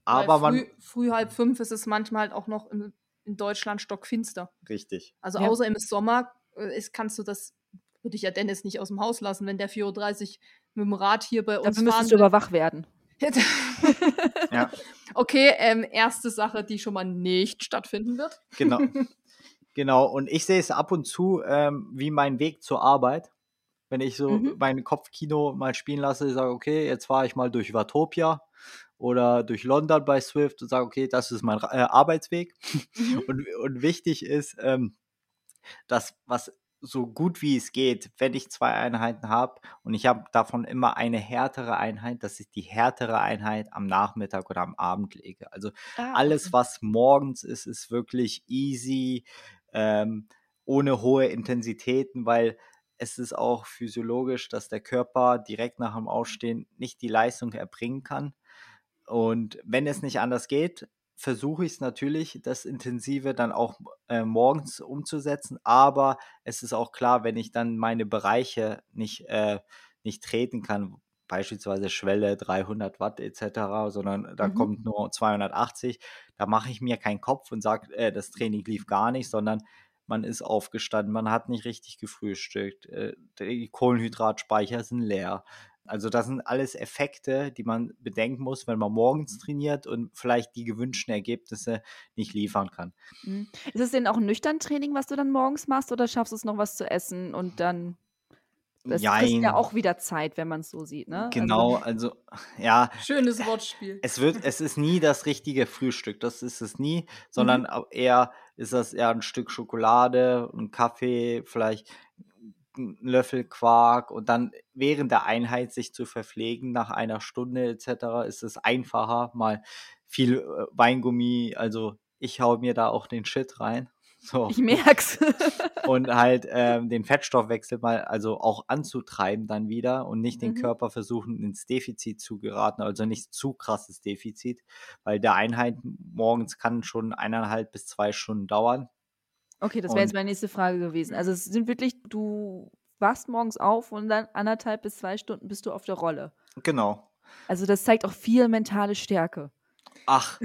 Aber früh, man. Früh halb fünf ist es manchmal halt auch noch im in Deutschland stockfinster. Richtig. Also ja. außer im Sommer äh, ist, kannst du das, würde ich ja Dennis nicht aus dem Haus lassen, wenn der 4.30 Uhr mit dem Rad hier bei uns Dafür müsstest du aber wach werden. ja. Okay, ähm, erste Sache, die schon mal nicht stattfinden wird. Genau. Genau, und ich sehe es ab und zu ähm, wie mein Weg zur Arbeit. Wenn ich so mhm. mein Kopfkino mal spielen lasse, sage, okay, jetzt fahre ich mal durch Watopia oder durch London bei Swift und sage, okay, das ist mein äh, Arbeitsweg. Mhm. Und, und, wichtig ist, ähm, dass was so gut wie es geht, wenn ich zwei Einheiten habe und ich habe davon immer eine härtere Einheit, dass ich die härtere Einheit am Nachmittag oder am Abend lege. Also ah, alles, was morgens ist, ist wirklich easy, ähm, ohne hohe Intensitäten, weil es ist auch physiologisch, dass der Körper direkt nach dem Aufstehen nicht die Leistung erbringen kann. Und wenn es nicht anders geht, versuche ich es natürlich, das Intensive dann auch äh, morgens umzusetzen. Aber es ist auch klar, wenn ich dann meine Bereiche nicht, äh, nicht treten kann, beispielsweise Schwelle 300 Watt etc., sondern da Mhm. kommt nur 280, da mache ich mir keinen Kopf und sage, äh, das Training lief gar nicht, sondern man ist aufgestanden, man hat nicht richtig gefrühstückt, äh, die Kohlenhydratspeicher sind leer. Also das sind alles Effekte, die man bedenken muss, wenn man morgens trainiert und vielleicht die gewünschten Ergebnisse nicht liefern kann. Mhm. Ist es denn auch ein nüchtern Training, was du dann morgens machst, oder schaffst du es noch was zu essen und dann das frisst ja auch wieder Zeit, wenn man es so sieht, ne? Also Genau, also ja, Schönes Wortspiel. es wird, es ist nie das richtige Frühstück, das ist es nie, Mhm. sondern au- eher ist das eher ein Stück Schokolade, ein Kaffee, vielleicht ein Löffel Quark und dann während der Einheit sich zu verpflegen nach einer Stunde etc. ist es einfacher, mal viel äh, Weingummi, also ich hau mir da auch den Shit rein. So ich merk's. und halt ähm, den Fettstoffwechsel mal also auch anzutreiben dann wieder und nicht den Mhm. Körper versuchen ins Defizit zu geraten, also nicht zu krasses Defizit, weil der Einheit morgens kann schon eineinhalb bis zwei Stunden dauern. Okay, das wäre jetzt meine nächste Frage gewesen. Also es sind wirklich, du wachst morgens auf und dann anderthalb bis zwei Stunden bist du auf der Rolle. genau. Also das zeigt auch viel mentale Stärke. Ach,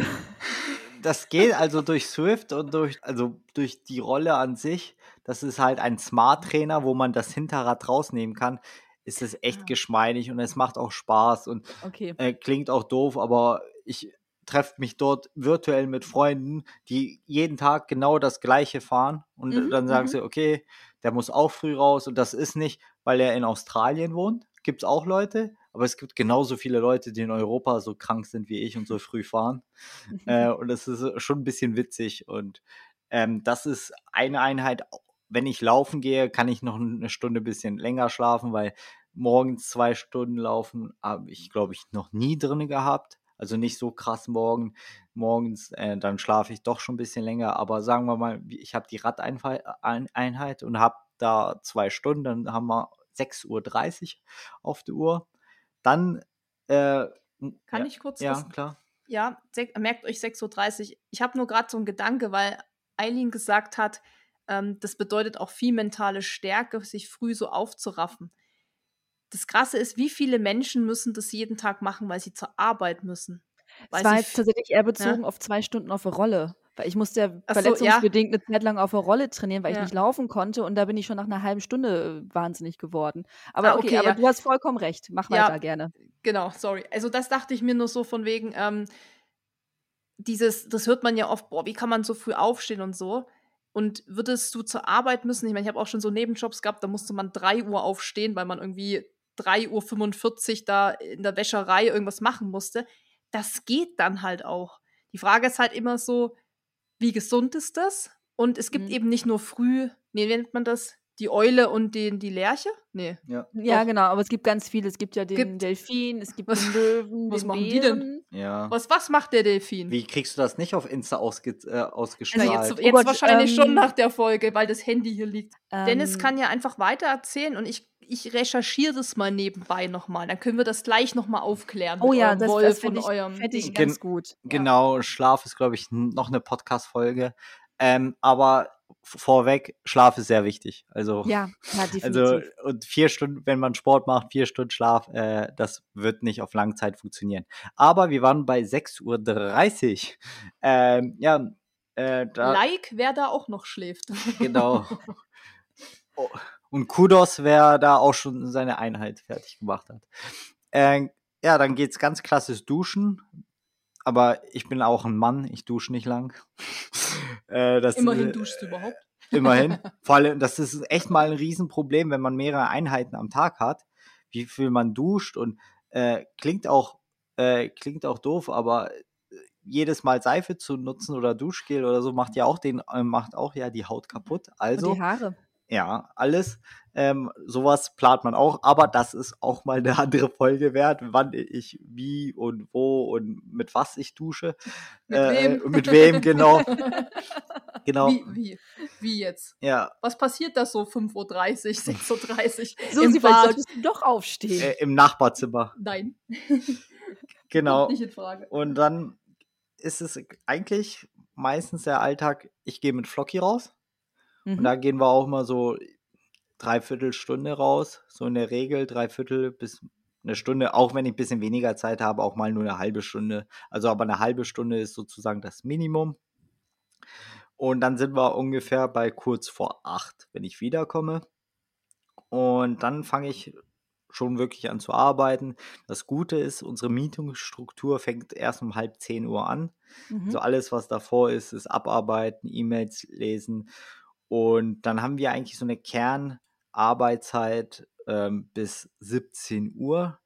das geht also durch Swift und durch, also durch die Rolle an sich. Das ist halt ein Smart-Trainer, wo man das Hinterrad rausnehmen kann. Ist es echt Ah. geschmeidig und es macht auch Spaß und Okay. äh, klingt auch doof, aber ich treffe mich dort virtuell mit Freunden, die jeden Tag genau das Gleiche fahren und Mhm, dann sagen mhm. sie, okay, der muss auch früh raus und das ist nicht, weil er in Australien wohnt. Gibt es auch Leute, aber es gibt genauso viele Leute, die in Europa so krank sind wie ich und so früh fahren. Äh, und das ist äh, schon ein bisschen witzig. Und ähm, das ist eine Einheit. Wenn ich laufen gehe, kann ich noch eine Stunde ein bisschen länger schlafen, weil morgens zwei Stunden laufen habe ich, glaube ich, noch nie drin gehabt. Also nicht so krass morgen, morgens, äh, dann schlafe ich doch schon ein bisschen länger. Aber sagen wir mal, ich habe die Radeinheit und habe da zwei Stunden, dann haben wir 6.30 Uhr auf der Uhr. Dann äh, Kann ja, ich kurz Ja, das- klar. Ja, merkt euch 6.30 Uhr. Ich habe nur gerade so einen Gedanke, weil Eileen gesagt hat, ähm, das bedeutet auch viel mentale Stärke, sich früh so aufzuraffen. Das Krasse ist, wie viele Menschen müssen das jeden Tag machen, weil sie zur Arbeit müssen. Weil Es war jetzt tatsächlich eher bezogen auf zwei Stunden auf der Rolle. Weil ich musste ja so, verletzungsbedingt eine Zeit lang auf der Rolle trainieren, weil ich Ja. nicht laufen konnte und da bin ich schon nach einer halben Stunde äh, wahnsinnig geworden. Aber Ah, okay, okay, aber ja. du hast vollkommen recht. Mach Ja. weiter gerne. Genau, sorry. Also das dachte ich mir nur so von wegen, ähm, dieses, das hört man ja oft, boah, wie kann man so früh aufstehen und so. Und würdest du zur Arbeit müssen? Ich meine, ich habe auch schon so Nebenjobs gehabt, da musste man 3 Uhr aufstehen, weil man irgendwie 3.45 Uhr da in der Wäscherei irgendwas machen musste. Das geht dann halt auch. Die Frage ist halt immer so, wie gesund ist das? Und es gibt Mhm. eben nicht nur früh, nee, wie nennt man das? Die Eule und den, die Lerche? Nee. Ja. Ja, genau, aber es gibt ganz viele. Es gibt ja den Gibt- Delfin, es gibt Was- den Löwen, was den machen die denn? Bären. ja. Was, was macht der Delfin? Wie kriegst du das nicht auf Insta ausge äh, ausgestrahlt? jetzt, Oh jetzt Gott, wahrscheinlich schon ähm, nach der Folge, weil das Handy hier liegt. Dennis Ähm, kann ja einfach weiter erzählen und ich, ich recherchiere das mal nebenbei nochmal. Dann können wir das gleich nochmal aufklären. Oh ja, eurem das, Wolf das fände ich, eurem fänd ich ganz Gen- gut. Genau, Schlaf ist, glaube ich, noch eine Podcast-Folge. Ähm, aber vorweg, Schlaf ist sehr wichtig. Also, Ja, ja, definitiv. also und vier Stunden, wenn man Sport macht, vier Stunden Schlaf, äh, das wird nicht auf lange Zeit funktionieren. Aber wir waren bei 6.30 Uhr. Ähm, ja, äh, da, Like, wer da auch noch schläft. genau. Oh, Und Kudos, wer da auch schon seine Einheit fertig gemacht hat. Äh, ja, dann geht's ganz klassisch duschen. Aber ich bin auch ein Mann, ich dusche nicht lang. äh, das, Immerhin äh, duschst du überhaupt. Immerhin. Vor allem, das ist echt mal ein Riesenproblem, wenn man mehrere Einheiten am Tag hat, wie viel man duscht und äh, klingt auch äh, klingt auch doof, aber äh, jedes Mal Seife zu nutzen oder Duschgel oder so macht ja auch den äh, macht auch ja die Haut kaputt. und Also die Haare. Ja, alles. Ähm, sowas plant man auch, aber das ist auch mal eine andere Folge wert, wann ich wie und wo und mit was ich dusche. Mit Äh, wem? Mit wem, genau. genau. Wie, wie, wie jetzt? Ja, Was passiert da so 5.30 Uhr, 6.30 Uhr So, im Bad? solltest du doch aufstehen. äh, im Nachbarzimmer. Nein, Genau. kommt nicht in Frage. Und dann ist es eigentlich meistens der Alltag, ich gehe mit Flocky raus. Und Mhm. da gehen wir auch mal so dreiviertel Stunde raus. So in der Regel dreiviertel bis eine Stunde, auch wenn ich ein bisschen weniger Zeit habe, auch mal nur eine halbe Stunde. Also aber eine halbe Stunde ist sozusagen das Minimum. Und dann sind wir ungefähr bei kurz vor acht, wenn ich wiederkomme. Und dann fange ich schon wirklich an zu arbeiten. Das Gute ist, unsere Meetingstruktur fängt erst um halb zehn Uhr an. Mhm. Also alles, was davor ist, ist abarbeiten, E-Mails lesen. Und dann haben wir eigentlich so eine Kernarbeitszeit ähm, bis 17 Uhr.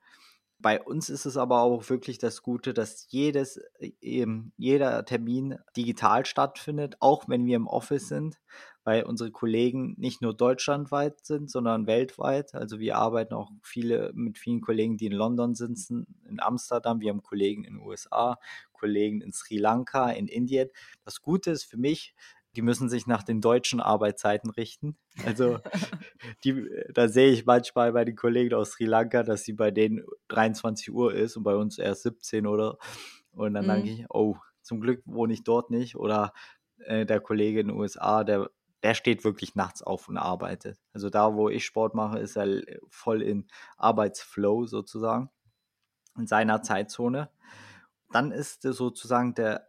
Bei uns ist es aber auch wirklich das Gute, dass jedes, äh, eben jeder Termin digital stattfindet, auch wenn wir im Office sind, weil unsere Kollegen nicht nur deutschlandweit sind, sondern weltweit. Also wir arbeiten auch viele mit vielen Kollegen, die in London sitzen, in Amsterdam. Wir haben Kollegen in den USA, Kollegen in Sri Lanka, in Indien. Das Gute ist für mich, die müssen sich nach den deutschen Arbeitszeiten richten. Also die, da sehe ich manchmal bei den Kollegen aus Sri Lanka, dass sie bei denen 23 Uhr ist und bei uns erst 17 oder. Und dann Mhm. denke ich, oh, zum Glück wohne ich dort nicht. Oder äh, der Kollege in den USA, der, der steht wirklich nachts auf und arbeitet. Also da, wo ich Sport mache, ist er voll in Arbeitsflow sozusagen, in seiner Zeitzone. Dann ist sozusagen der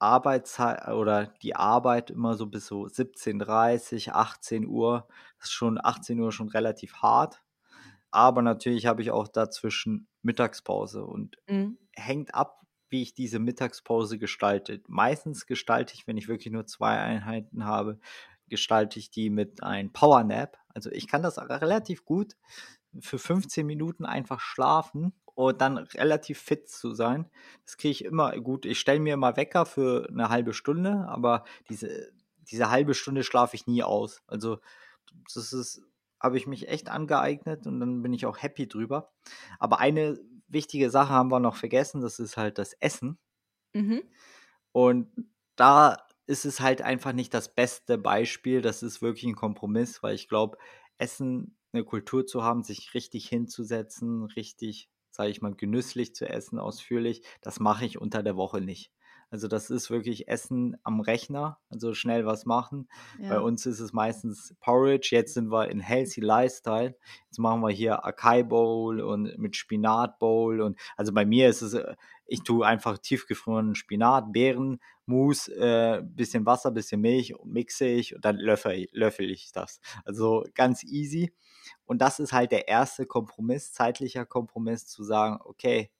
Arbeitszeit oder die Arbeit immer so bis so 17:30, 18 Uhr. Das ist schon 18 Uhr schon relativ hart. Aber natürlich habe ich auch dazwischen Mittagspause und Mhm. hängt ab, wie ich diese Mittagspause gestalte. Meistens gestalte ich, wenn ich wirklich nur zwei Einheiten habe, gestalte ich die mit einem Powernap. Also ich kann das relativ gut für 15 Minuten einfach schlafen und dann relativ fit zu sein. Das kriege ich immer gut. Ich stelle mir immer Wecker für eine halbe Stunde, aber diese, diese halbe Stunde schlafe ich nie aus. Also das ist, habe ich mich echt angeeignet und dann bin ich auch happy drüber. Aber eine wichtige Sache haben wir noch vergessen, das ist halt das Essen. Mhm. Und da ist es halt einfach nicht das beste Beispiel. Das ist wirklich ein Kompromiss, weil ich glaube, Essen, eine Kultur zu haben, sich richtig hinzusetzen, richtig, sage ich mal, genüsslich zu essen, ausführlich, das mache ich unter der Woche nicht. Also das ist wirklich Essen am Rechner, also schnell was machen. Bei Ja. uns ist es meistens Porridge. Jetzt sind wir in Healthy Lifestyle. Jetzt machen wir hier Acai Bowl und mit Spinat Bowl. Und also bei mir ist es, äh, ich tue einfach tiefgefrorenen Spinat, Beeren, Mousse, äh, bisschen Wasser, bisschen Milch und mixe ich und dann löffel, löffel ich das. Also ganz easy. Und das ist halt der erste Kompromiss, zeitlicher Kompromiss, zu sagen, okay,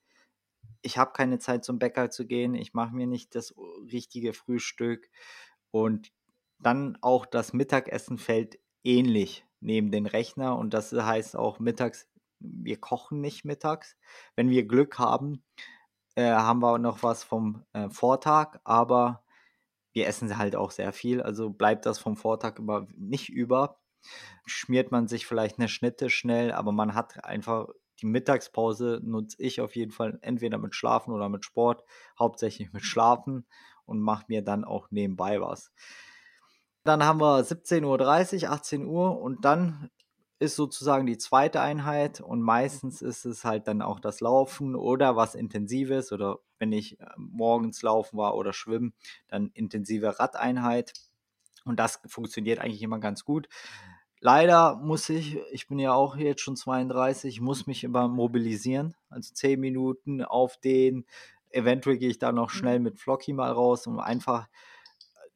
ich habe keine Zeit zum Bäcker zu gehen, ich mache mir nicht das richtige Frühstück und dann auch das Mittagessen fällt ähnlich neben den Rechner und das heißt auch mittags, wir kochen nicht mittags. Wenn wir Glück haben, äh, haben wir noch was vom äh, Vortag, aber wir essen halt auch sehr viel, also bleibt das vom Vortag immer nicht über. Schmiert man sich vielleicht eine Schnitte schnell, aber man hat einfach die Mittagspause nutze ich auf jeden Fall entweder mit Schlafen oder mit Sport, hauptsächlich mit Schlafen und mache mir dann auch nebenbei was. Dann haben wir 17.30 Uhr, 18 Uhr und dann ist sozusagen die zweite Einheit und meistens ist es halt dann auch das Laufen oder was Intensives oder wenn ich äh, morgens laufen war oder schwimmen, dann intensive Radeinheit und das funktioniert eigentlich immer ganz gut. Leider muss ich, ich bin ja auch jetzt schon 32, ich muss mich immer mobilisieren, also 10 Minuten auf den, eventuell gehe ich da noch schnell mit Flocky mal raus, um einfach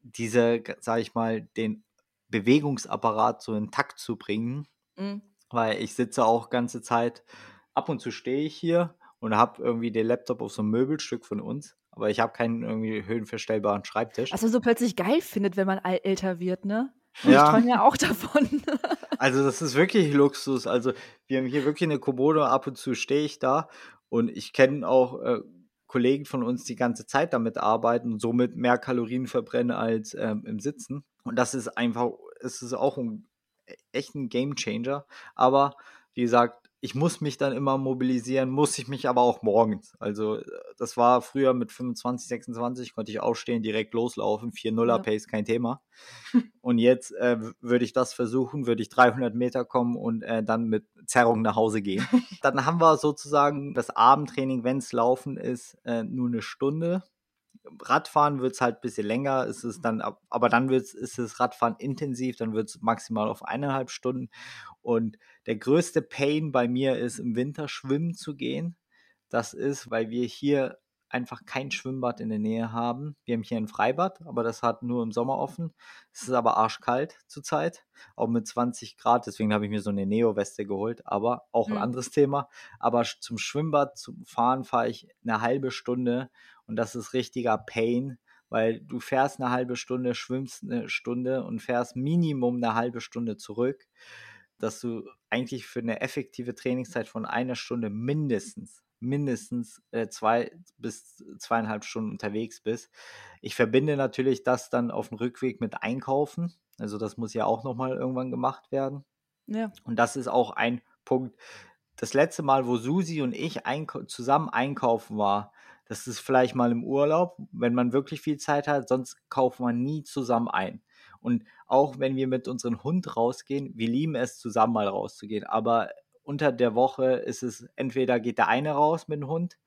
diese, sage ich mal, den Bewegungsapparat so in Takt zu bringen, Mhm. weil ich sitze auch ganze Zeit, ab und zu stehe ich hier und habe irgendwie den Laptop auf so einem Möbelstück von uns, aber ich habe keinen irgendwie höhenverstellbaren Schreibtisch. Was man so plötzlich geil findet, wenn man älter wird, ne? Ja. Ich träume ja auch davon. Also das ist wirklich Luxus. Also wir haben hier wirklich eine Kommode, ab und zu stehe ich da und ich kenne auch äh, Kollegen von uns, die ganze Zeit damit arbeiten und somit mehr Kalorien verbrennen als ähm, im Sitzen. Und das ist einfach, es ist auch ein echt ein Game Changer. Aber wie gesagt, ich muss mich dann immer mobilisieren, muss ich mich aber auch morgens. Also äh, das war früher mit 25, 26, konnte ich aufstehen, direkt loslaufen, 4-0er Ja. Pace, kein Thema. Und jetzt äh, würde ich das versuchen, würde ich 300 Meter kommen und äh, dann mit Zerrung nach Hause gehen. dann haben wir sozusagen das Abendtraining, wenn es Laufen ist, äh, nur eine Stunde. Radfahren wird es halt ein bisschen länger, ist es dann, aber dann wird's, ist das Radfahren intensiv, dann wird es maximal auf eineinhalb Stunden. Und der größte Pain bei mir ist, im Winter schwimmen zu gehen. Das ist, weil wir hier einfach kein Schwimmbad in der Nähe haben. Wir haben hier ein Freibad, aber das hat nur im Sommer offen. Es ist aber arschkalt zurzeit, auch mit 20 Grad. Deswegen habe ich mir so eine Neo-Weste geholt, aber auch ein mhm. anderes Thema. Aber zum Schwimmbad, zum Fahren fahre ich eine halbe Stunde und das ist richtiger Pain, weil du fährst eine halbe Stunde, schwimmst eine Stunde und fährst Minimum eine halbe Stunde zurück, dass du eigentlich für eine effektive Trainingszeit von einer Stunde mindestens mindestens äh, zwei bis zweieinhalb Stunden unterwegs bist. Ich verbinde natürlich das dann auf dem Rückweg mit Einkaufen. Also das muss ja auch nochmal irgendwann gemacht werden. Ja. Und das ist auch ein Punkt. Das letzte Mal, wo Susi und ich eink zusammen einkaufen war, das ist vielleicht mal im Urlaub, wenn man wirklich viel Zeit hat, sonst kauft man nie zusammen ein. Und auch wenn wir mit unserem Hund rausgehen, wir lieben es, zusammen mal rauszugehen. Aber unter der Woche ist es entweder geht der eine raus mit dem Hund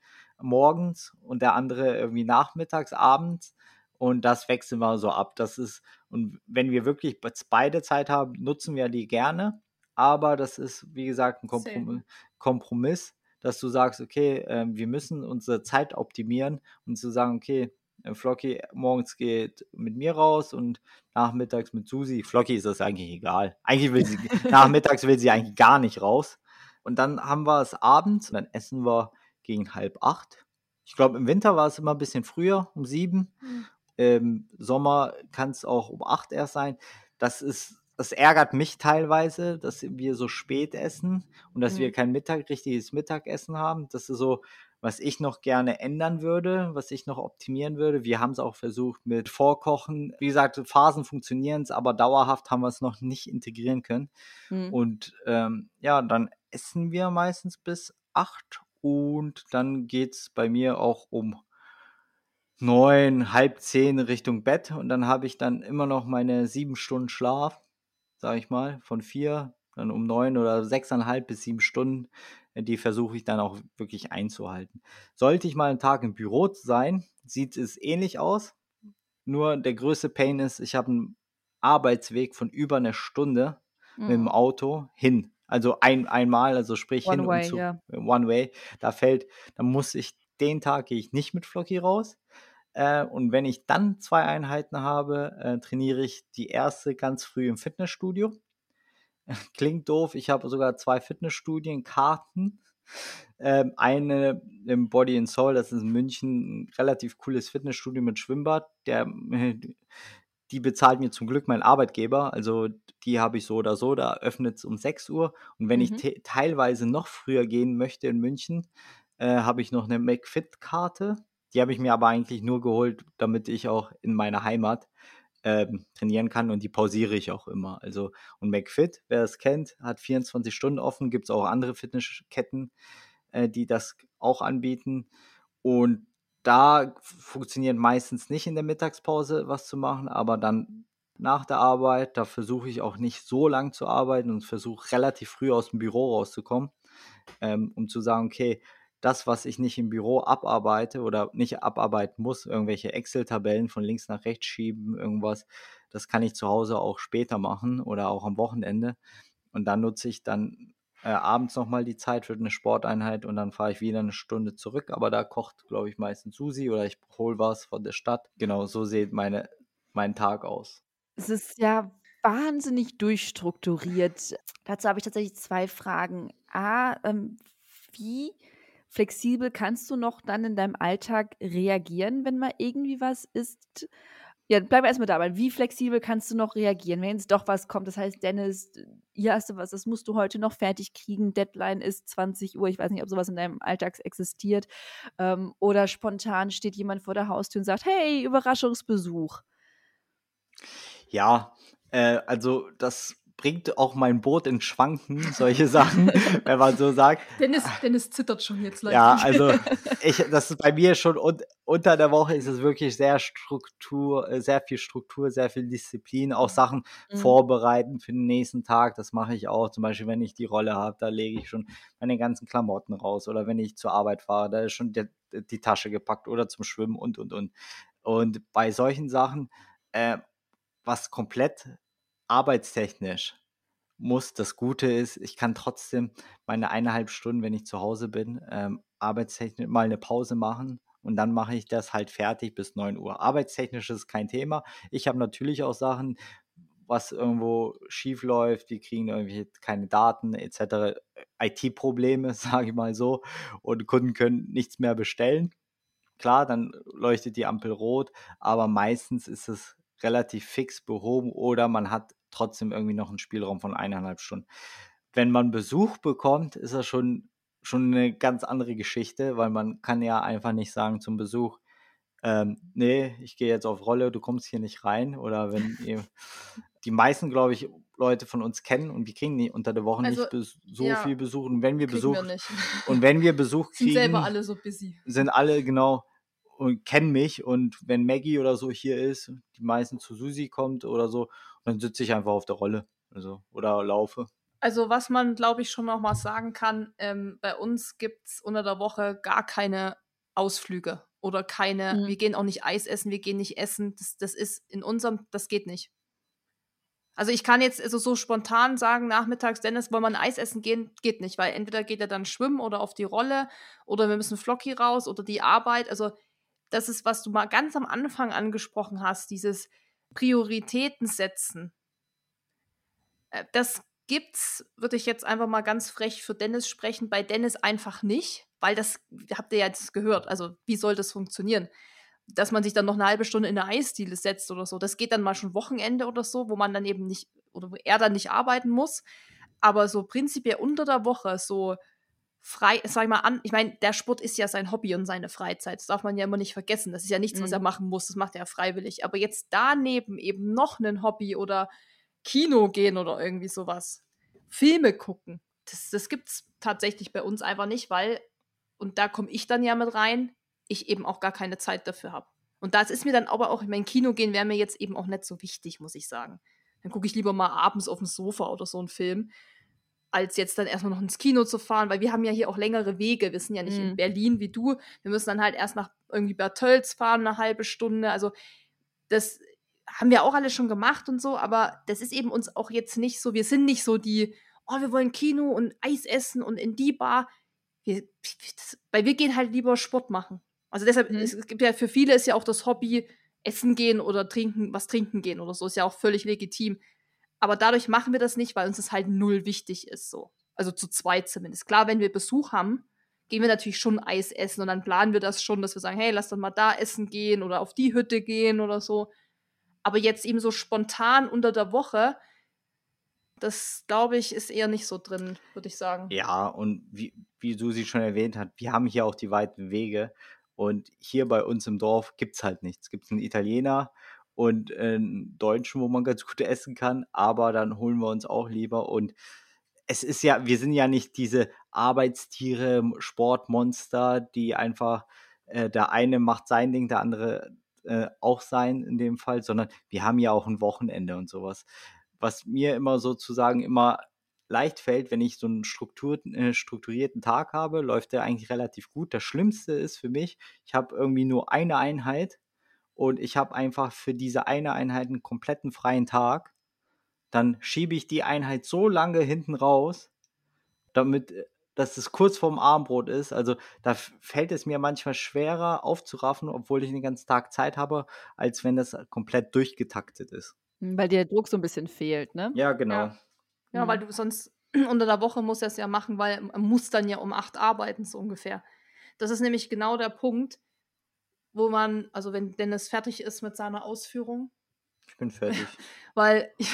morgens und der andere irgendwie nachmittags, abends. Und das wechseln wir so ab. Das ist, und wenn wir wirklich beide Zeit haben, nutzen wir die gerne. Aber das ist, wie gesagt, ein Kompromiss, Kompromiss dass du sagst, okay, äh, wir müssen unsere Zeit optimieren und zu sagen, okay, äh, Flocky morgens geht mit mir raus und nachmittags mit Susi. Flocky ist das eigentlich egal. Eigentlich will sie, nachmittags will sie eigentlich gar nicht raus. Und dann haben wir es abends und dann essen wir gegen halb acht. Ich glaube, im Winter war es immer ein bisschen früher, um sieben. Mhm. Im Sommer kann es auch um acht erst sein. Das ist, das ärgert mich teilweise, dass wir so spät essen und dass mhm. wir kein Mittag, richtiges Mittagessen haben. Das ist so, was ich noch gerne ändern würde, was ich noch optimieren würde. Wir haben es auch versucht mit Vorkochen. Wie gesagt, Phasen funktionieren es, aber dauerhaft haben wir es noch nicht integrieren können. Mhm. Und ähm, ja, dann essen wir meistens bis 8 und dann geht es bei mir auch um neun, halb zehn Richtung Bett und dann habe ich dann immer noch meine sieben Stunden Schlaf, sage ich mal, von vier, dann um neun oder sechseinhalb bis sieben Stunden. Die versuche ich dann auch wirklich einzuhalten. Sollte ich mal einen Tag im Büro sein, sieht es ähnlich aus. Nur der größte Pain ist, ich habe einen Arbeitsweg von über einer Stunde mhm. mit dem mhm. Auto hin. Also ein, einmal, also sprich One hin way, und zu yeah. One Way. Da fällt, dann muss ich, den Tag gehe ich nicht mit Flocky raus. Äh, und wenn ich dann zwei Einheiten habe, äh, trainiere ich die erste ganz früh im Fitnessstudio. Klingt doof, ich habe sogar zwei Fitnessstudienkarten. Ähm, eine im Body and Soul, das ist in München ein relativ cooles Fitnessstudio mit Schwimmbad. Der, die bezahlt mir zum Glück mein Arbeitgeber. Also die habe ich so oder so. Da öffnet es um 6 Uhr. Und wenn mhm. ich teilweise noch früher gehen möchte in München, äh, habe ich noch eine McFit-Karte. Die habe ich mir aber eigentlich nur geholt, damit ich auch in meiner Heimat ähm, trainieren kann und die pausiere ich auch immer. Also, und McFit, wer es kennt, hat 24 Stunden offen. Gibt es auch andere Fitnessketten, äh, die das auch anbieten. Und da funktioniert meistens nicht in der Mittagspause was zu machen, aber dann nach der Arbeit, da versuche ich auch nicht so lang zu arbeiten und versuche relativ früh aus dem Büro rauszukommen, ähm, um zu sagen, okay, das, was ich nicht im Büro abarbeite oder nicht abarbeiten muss, irgendwelche Excel-Tabellen von links nach rechts schieben, irgendwas, das kann ich zu Hause auch später machen oder auch am Wochenende. Und dann nutze ich dann äh, abends nochmal die Zeit für eine Sporteinheit und dann fahre ich wieder eine Stunde zurück. Aber da kocht, glaube ich, meistens Susi oder ich hole was von der Stadt. Genau, so sieht meine, mein Tag aus. Es ist ja wahnsinnig durchstrukturiert. Dazu habe ich tatsächlich zwei Fragen. A, ähm, wie flexibel kannst du noch dann in deinem Alltag reagieren, wenn mal irgendwie was ist? Ja, bleiben wir erstmal dabei. Wie flexibel kannst du noch reagieren, wenn jetzt doch was kommt? Das heißt, Dennis, hier hast du was, das musst du heute noch fertig kriegen. Deadline ist 20 Uhr. Ich weiß nicht, ob sowas in deinem Alltag existiert. Ähm, oder spontan steht jemand vor der Haustür und sagt: Hey, Überraschungsbesuch. Ja, äh, also das bringt auch mein Boot in Schwanken, solche Sachen, wenn man so sagt. Dennis, Dennis zittert schon jetzt. Leute. Ja, also ich, das ist bei mir schon un, unter der Woche ist es wirklich sehr Struktur, äh, sehr viel Struktur, sehr viel Disziplin, auch Sachen mhm. vorbereiten für den nächsten Tag. Das mache ich auch. Zum Beispiel, wenn ich die Rolle habe, da lege ich schon meine ganzen Klamotten raus. Oder wenn ich zur Arbeit fahre, da ist schon der, die Tasche gepackt oder zum Schwimmen und und und. Und bei solchen Sachen, äh, was komplett arbeitstechnisch muss, das Gute ist, ich kann trotzdem meine eineinhalb Stunden, wenn ich zu Hause bin, ähm, arbeitstechnisch mal eine Pause machen und dann mache ich das halt fertig bis 9 Uhr. Arbeitstechnisch ist kein Thema. Ich habe natürlich auch Sachen, was irgendwo schief läuft, wir kriegen irgendwie keine Daten etc. IT-Probleme, sage ich mal so, und Kunden können nichts mehr bestellen. Klar, dann leuchtet die Ampel rot, aber meistens ist es relativ fix behoben oder man hat trotzdem irgendwie noch einen Spielraum von eineinhalb Stunden. Wenn man Besuch bekommt, ist das schon, schon eine ganz andere Geschichte, weil man kann ja einfach nicht sagen zum Besuch, ähm, nee, ich gehe jetzt auf Rolle, du kommst hier nicht rein. Oder wenn ihr, die meisten, glaube ich, Leute von uns kennen und wir kriegen nie unter der Woche also, nicht so ja, viel Besuch. Und wenn wir Besuch wir und wenn wir Besuch kriegen, sind selber alle so busy. Sind alle genau und kennen mich und wenn Maggie oder so hier ist, die meisten zu Susi kommt oder so, dann sitze ich einfach auf der Rolle, also oder laufe. Also was man, glaube ich, schon noch mal sagen kann, ähm, bei uns gibt es unter der Woche gar keine Ausflüge oder keine, mhm. wir gehen auch nicht Eis essen, wir gehen nicht essen. Das, das ist in unserem, das geht nicht. Also ich kann jetzt also so spontan sagen, nachmittags, Dennis, wollen wir ein Eis essen gehen? Geht nicht, weil entweder geht er dann schwimmen oder auf die Rolle oder wir müssen Flocky raus oder die Arbeit. Also das ist, was du mal ganz am Anfang angesprochen hast, dieses Prioritäten setzen. Äh, das gibt's, würde ich jetzt einfach mal ganz frech für Dennis sprechen, bei Dennis einfach nicht, weil das habt ihr jetzt gehört. Also, wie soll das funktionieren? Dass man sich dann noch eine halbe Stunde in eine Eisdiele setzt oder so. Das geht dann mal schon Wochenende oder so, wo man dann eben nicht, oder wo er dann nicht arbeiten muss. Aber so prinzipiell unter der Woche, so frei, sag ich mal an, ich meine, der Sport ist ja sein Hobby und seine Freizeit. Das darf man ja immer nicht vergessen. Das ist ja nichts, mhm. was er mhm. machen muss. Das macht er ja freiwillig. Aber jetzt daneben eben noch ein Hobby oder Kino gehen oder irgendwie sowas. Filme gucken. Das, das es tatsächlich bei uns einfach nicht, weil, und da komme ich dann ja mit rein, ich eben auch gar keine Zeit dafür habe. Und das ist mir dann aber auch, mein Kino gehen wäre mir jetzt eben auch nicht so wichtig, muss ich sagen. Dann gucke ich lieber mal abends auf dem Sofa oder so einen Film als jetzt dann erstmal noch ins Kino zu fahren, weil wir haben ja hier auch längere Wege. Wir sind ja nicht mhm. in Berlin wie du. Wir müssen dann halt erst nach irgendwie Bad Tölz fahren, eine halbe Stunde. Also das haben wir auch alle schon gemacht und so, aber das ist eben uns auch jetzt nicht so, wir sind nicht so die, oh, wir wollen Kino und Eis essen und in die Bar. Wir, das, weil wir gehen halt lieber Sport machen. Also deshalb, mhm. es gibt ja für viele ist ja auch das Hobby, essen gehen oder trinken, was trinken gehen oder so, ist ja auch völlig legitim. Aber dadurch machen wir das nicht, weil uns das halt null wichtig ist, so. Also zu zweit zumindest. Klar, wenn wir Besuch haben, gehen wir natürlich schon Eis essen und dann planen wir das schon, dass wir sagen, hey, lass doch mal da essen gehen oder auf die Hütte gehen oder so. Aber jetzt eben so spontan unter der Woche, das glaube ich, ist eher nicht so drin, würde ich sagen. Ja, und wie, wie Susi schon erwähnt hat, wir haben hier auch die weiten Wege. Und hier bei uns im Dorf gibt es halt nichts. Es gibt einen Italiener und einen Deutschen, wo man ganz gut essen kann, aber dann holen wir uns auch lieber und es ist ja, wir sind ja nicht diese Arbeitstiere, Sportmonster, die einfach, äh, der eine macht sein Ding, der andere äh, auch sein in dem Fall, sondern wir haben ja auch ein Wochenende und sowas. Was mir immer sozusagen immer leicht fällt, wenn ich so einen Struktur, äh, strukturierten Tag habe, läuft der eigentlich relativ gut. Das Schlimmste ist für mich, ich habe irgendwie nur eine Einheit und ich habe einfach für diese eine Einheit einen kompletten freien Tag, dann schiebe ich die Einheit so lange hinten raus, damit äh, dass es kurz vorm Abendbrot ist. Also da fällt es mir manchmal schwerer aufzuraffen, obwohl ich den ganzen Tag Zeit habe, als wenn das komplett durchgetaktet ist. Hm, weil dir der Druck so ein bisschen fehlt, ne? Ja, genau. Ja, ja mhm. weil du sonst unter der Woche musst du das ja machen, weil man muss dann ja um acht arbeiten, so ungefähr. Das ist nämlich genau der Punkt wo man, also wenn Dennis fertig ist mit seiner Ausführung. Ich bin fertig. weil ich,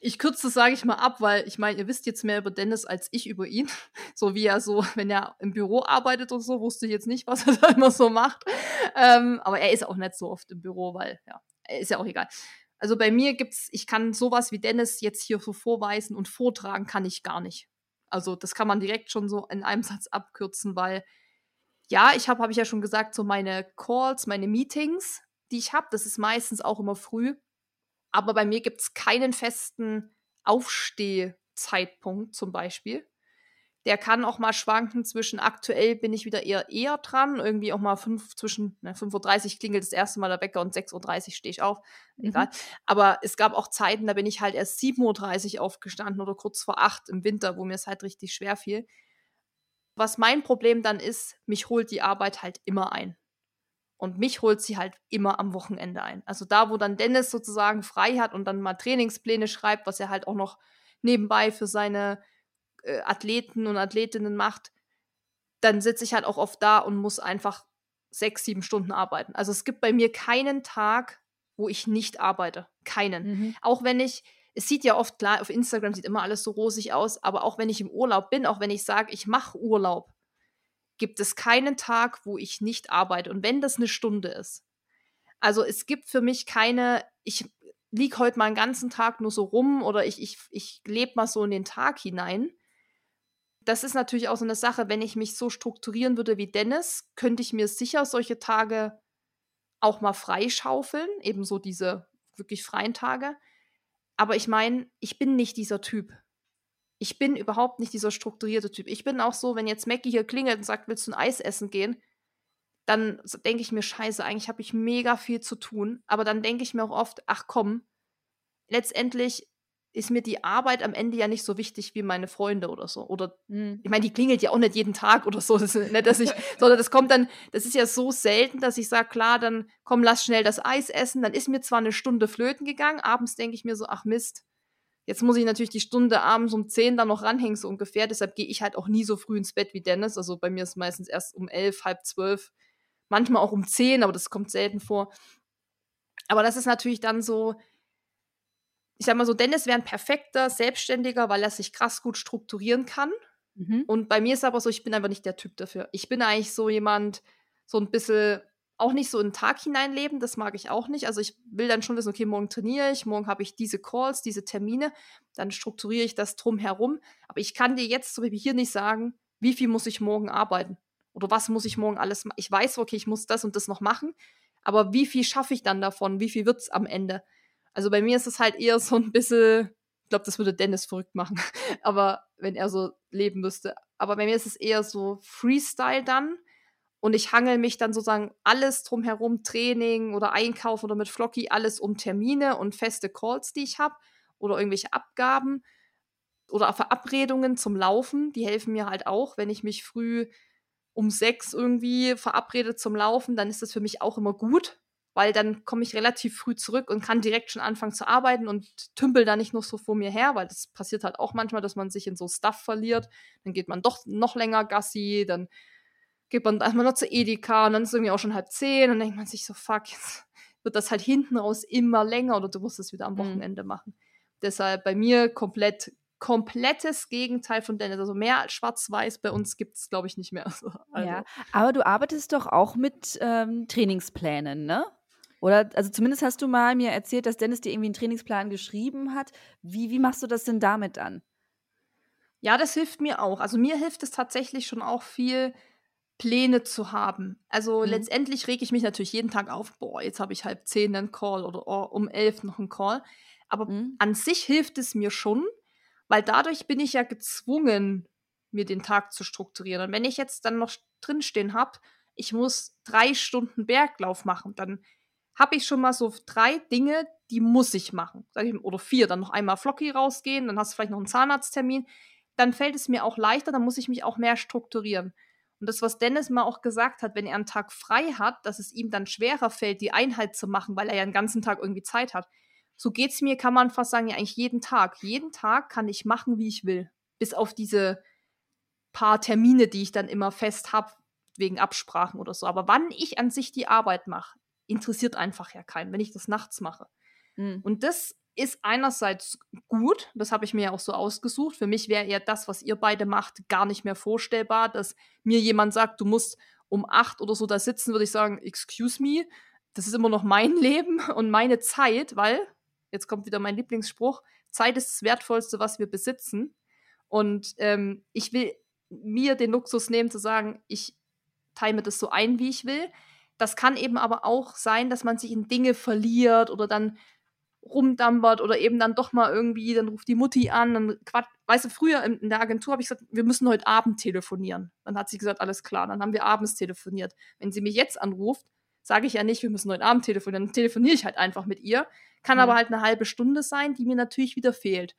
ich kürze das, sage ich mal, ab, weil ich meine, ihr wisst jetzt mehr über Dennis als ich über ihn. So wie er so, wenn er im Büro arbeitet und so, wusste ich jetzt nicht, was er da immer so macht. Ähm, aber er ist auch nicht so oft im Büro, weil, ja, ist ja auch egal. Also bei mir gibt's, ich kann sowas wie Dennis jetzt hier so vorweisen und vortragen kann ich gar nicht. Also das kann man direkt schon so in einem Satz abkürzen, weil ja, ich habe, habe ich ja schon gesagt, so meine Calls, meine Meetings, die ich habe, das ist meistens auch immer früh. Aber bei mir gibt es keinen festen Aufstehzeitpunkt zum Beispiel. Der kann auch mal schwanken zwischen aktuell bin ich wieder eher eher dran, irgendwie auch mal fünf, zwischen ne, 5.30 Uhr klingelt das erste Mal der Wecker und 6.30 Uhr stehe ich auf. Egal. Mhm. Aber es gab auch Zeiten, da bin ich halt erst 7.30 Uhr aufgestanden oder kurz vor 8 im Winter, wo mir es halt richtig schwer fiel. Was mein Problem dann ist, mich holt die Arbeit halt immer ein. Und mich holt sie halt immer am Wochenende ein. Also da, wo dann Dennis sozusagen frei hat und dann mal Trainingspläne schreibt, was er halt auch noch nebenbei für seine äh, Athleten und Athletinnen macht, dann sitze ich halt auch oft da und muss einfach sechs, sieben Stunden arbeiten. Also es gibt bei mir keinen Tag, wo ich nicht arbeite. Keinen. Mhm. Auch wenn ich, es sieht ja oft klar, auf Instagram sieht immer alles so rosig aus, aber auch wenn ich im Urlaub bin, auch wenn ich sage, ich mache Urlaub, gibt es keinen Tag, wo ich nicht arbeite. Und wenn das eine Stunde ist. Also es gibt für mich keine, ich liege heute mal einen ganzen Tag nur so rum oder ich, ich, ich lebe mal so in den Tag hinein. Das ist natürlich auch so eine Sache, wenn ich mich so strukturieren würde wie Dennis, könnte ich mir sicher solche Tage auch mal freischaufeln, eben so diese wirklich freien Tage. Aber ich meine, ich bin nicht dieser Typ. Ich bin überhaupt nicht dieser strukturierte Typ. Ich bin auch so, wenn jetzt Mackie hier klingelt und sagt, willst du ein Eis essen gehen? Dann denke ich mir, scheiße, eigentlich habe ich mega viel zu tun. Aber dann denke ich mir auch oft, ach komm, letztendlich ist mir die Arbeit am Ende ja nicht so wichtig wie meine Freunde oder so. Oder mhm. ich meine, die klingelt ja auch nicht jeden Tag oder so. Das nicht, dass ich, sondern das kommt dann, das ist ja so selten, dass ich sage, klar, dann komm, lass schnell das Eis essen. Dann ist mir zwar eine Stunde flöten gegangen, abends denke ich mir so, ach Mist, Jetzt muss ich natürlich die Stunde abends um 10 dann noch ranhängen, so ungefähr. Deshalb gehe ich halt auch nie so früh ins Bett wie Dennis. Also bei mir ist es meistens erst um 11, halb 12. Manchmal auch um 10, aber das kommt selten vor. Aber das ist natürlich dann so, ich sag mal so, Dennis wäre ein perfekter Selbstständiger, weil er sich krass gut strukturieren kann. Mhm. Und bei mir ist aber so, ich bin einfach nicht der Typ dafür. Ich bin eigentlich so jemand, so ein bisschen auch nicht so in den Tag hineinleben, das mag ich auch nicht. Also ich will dann schon wissen, okay, morgen trainiere ich, morgen habe ich diese Calls, diese Termine, dann strukturiere ich das drumherum. Aber ich kann dir jetzt so wie hier nicht sagen, wie viel muss ich morgen arbeiten oder was muss ich morgen alles machen. Ich weiß, okay, ich muss das und das noch machen, aber wie viel schaffe ich dann davon? Wie viel wird es am Ende? Also bei mir ist es halt eher so ein bisschen, ich glaube, das würde Dennis verrückt machen, aber wenn er so leben müsste. Aber bei mir ist es eher so Freestyle dann und ich hangel mich dann sozusagen alles drumherum, Training oder Einkauf oder mit Flocky, alles um Termine und feste Calls, die ich habe oder irgendwelche Abgaben oder Verabredungen zum Laufen. Die helfen mir halt auch, wenn ich mich früh um sechs irgendwie verabrede zum Laufen, dann ist das für mich auch immer gut, weil dann komme ich relativ früh zurück und kann direkt schon anfangen zu arbeiten und tümpel da nicht noch so vor mir her, weil das passiert halt auch manchmal, dass man sich in so Stuff verliert. Dann geht man doch noch länger Gassi, dann geht man erstmal noch zu Edeka und dann ist es irgendwie auch schon halb zehn und dann denkt man sich so, fuck, jetzt wird das halt hinten raus immer länger oder du musst es wieder am mhm. Wochenende mhm. machen. Deshalb bei mir komplett, komplettes Gegenteil von Dennis. Also mehr als schwarz-weiß bei uns gibt es, glaube ich, nicht mehr. Also, ja, aber du arbeitest doch auch mit ähm, Trainingsplänen, ne? Oder, also zumindest hast du mal mir erzählt, dass Dennis dir irgendwie einen Trainingsplan geschrieben hat. Wie, wie machst du das denn damit an? Ja, das hilft mir auch. Also mir hilft es tatsächlich schon auch viel, Pläne zu haben. Also mhm. letztendlich rege ich mich natürlich jeden Tag auf, boah, jetzt habe ich halb zehn einen Call oder oh, um elf noch einen Call. Aber mhm. an sich hilft es mir schon, weil dadurch bin ich ja gezwungen, mir den Tag zu strukturieren. Und wenn ich jetzt dann noch drinstehen habe, ich muss drei Stunden Berglauf machen, dann habe ich schon mal so drei Dinge, die muss ich machen. Oder vier, dann noch einmal Flocky rausgehen, dann hast du vielleicht noch einen Zahnarzttermin. Dann fällt es mir auch leichter, dann muss ich mich auch mehr strukturieren. Und das, was Dennis mal auch gesagt hat, wenn er einen Tag frei hat, dass es ihm dann schwerer fällt, die Einheit zu machen, weil er ja einen ganzen Tag irgendwie Zeit hat. So geht es mir, kann man fast sagen, ja eigentlich jeden Tag. Jeden Tag kann ich machen, wie ich will. Bis auf diese paar Termine, die ich dann immer fest habe, wegen Absprachen oder so. Aber wann ich an sich die Arbeit mache, interessiert einfach ja keinen, wenn ich das nachts mache. Mhm. Und das ist einerseits gut, das habe ich mir ja auch so ausgesucht. Für mich wäre eher das, was ihr beide macht, gar nicht mehr vorstellbar, dass mir jemand sagt, du musst um acht oder so da sitzen, würde ich sagen, excuse me, das ist immer noch mein Leben und meine Zeit, weil, jetzt kommt wieder mein Lieblingsspruch, Zeit ist das Wertvollste, was wir besitzen. Und ähm, ich will mir den Luxus nehmen zu sagen, ich time das so ein, wie ich will. Das kann eben aber auch sein, dass man sich in Dinge verliert oder dann rumdampert oder eben dann doch mal irgendwie, dann ruft die Mutti an, dann quatsch. Weißt du, früher in, in der Agentur habe ich gesagt, wir müssen heute Abend telefonieren. Dann hat sie gesagt, alles klar, dann haben wir abends telefoniert. Wenn sie mich jetzt anruft, sage ich ja nicht, wir müssen heute Abend telefonieren, dann telefoniere ich halt einfach mit ihr. Kann mhm. aber halt eine halbe Stunde sein, die mir natürlich wieder fehlt.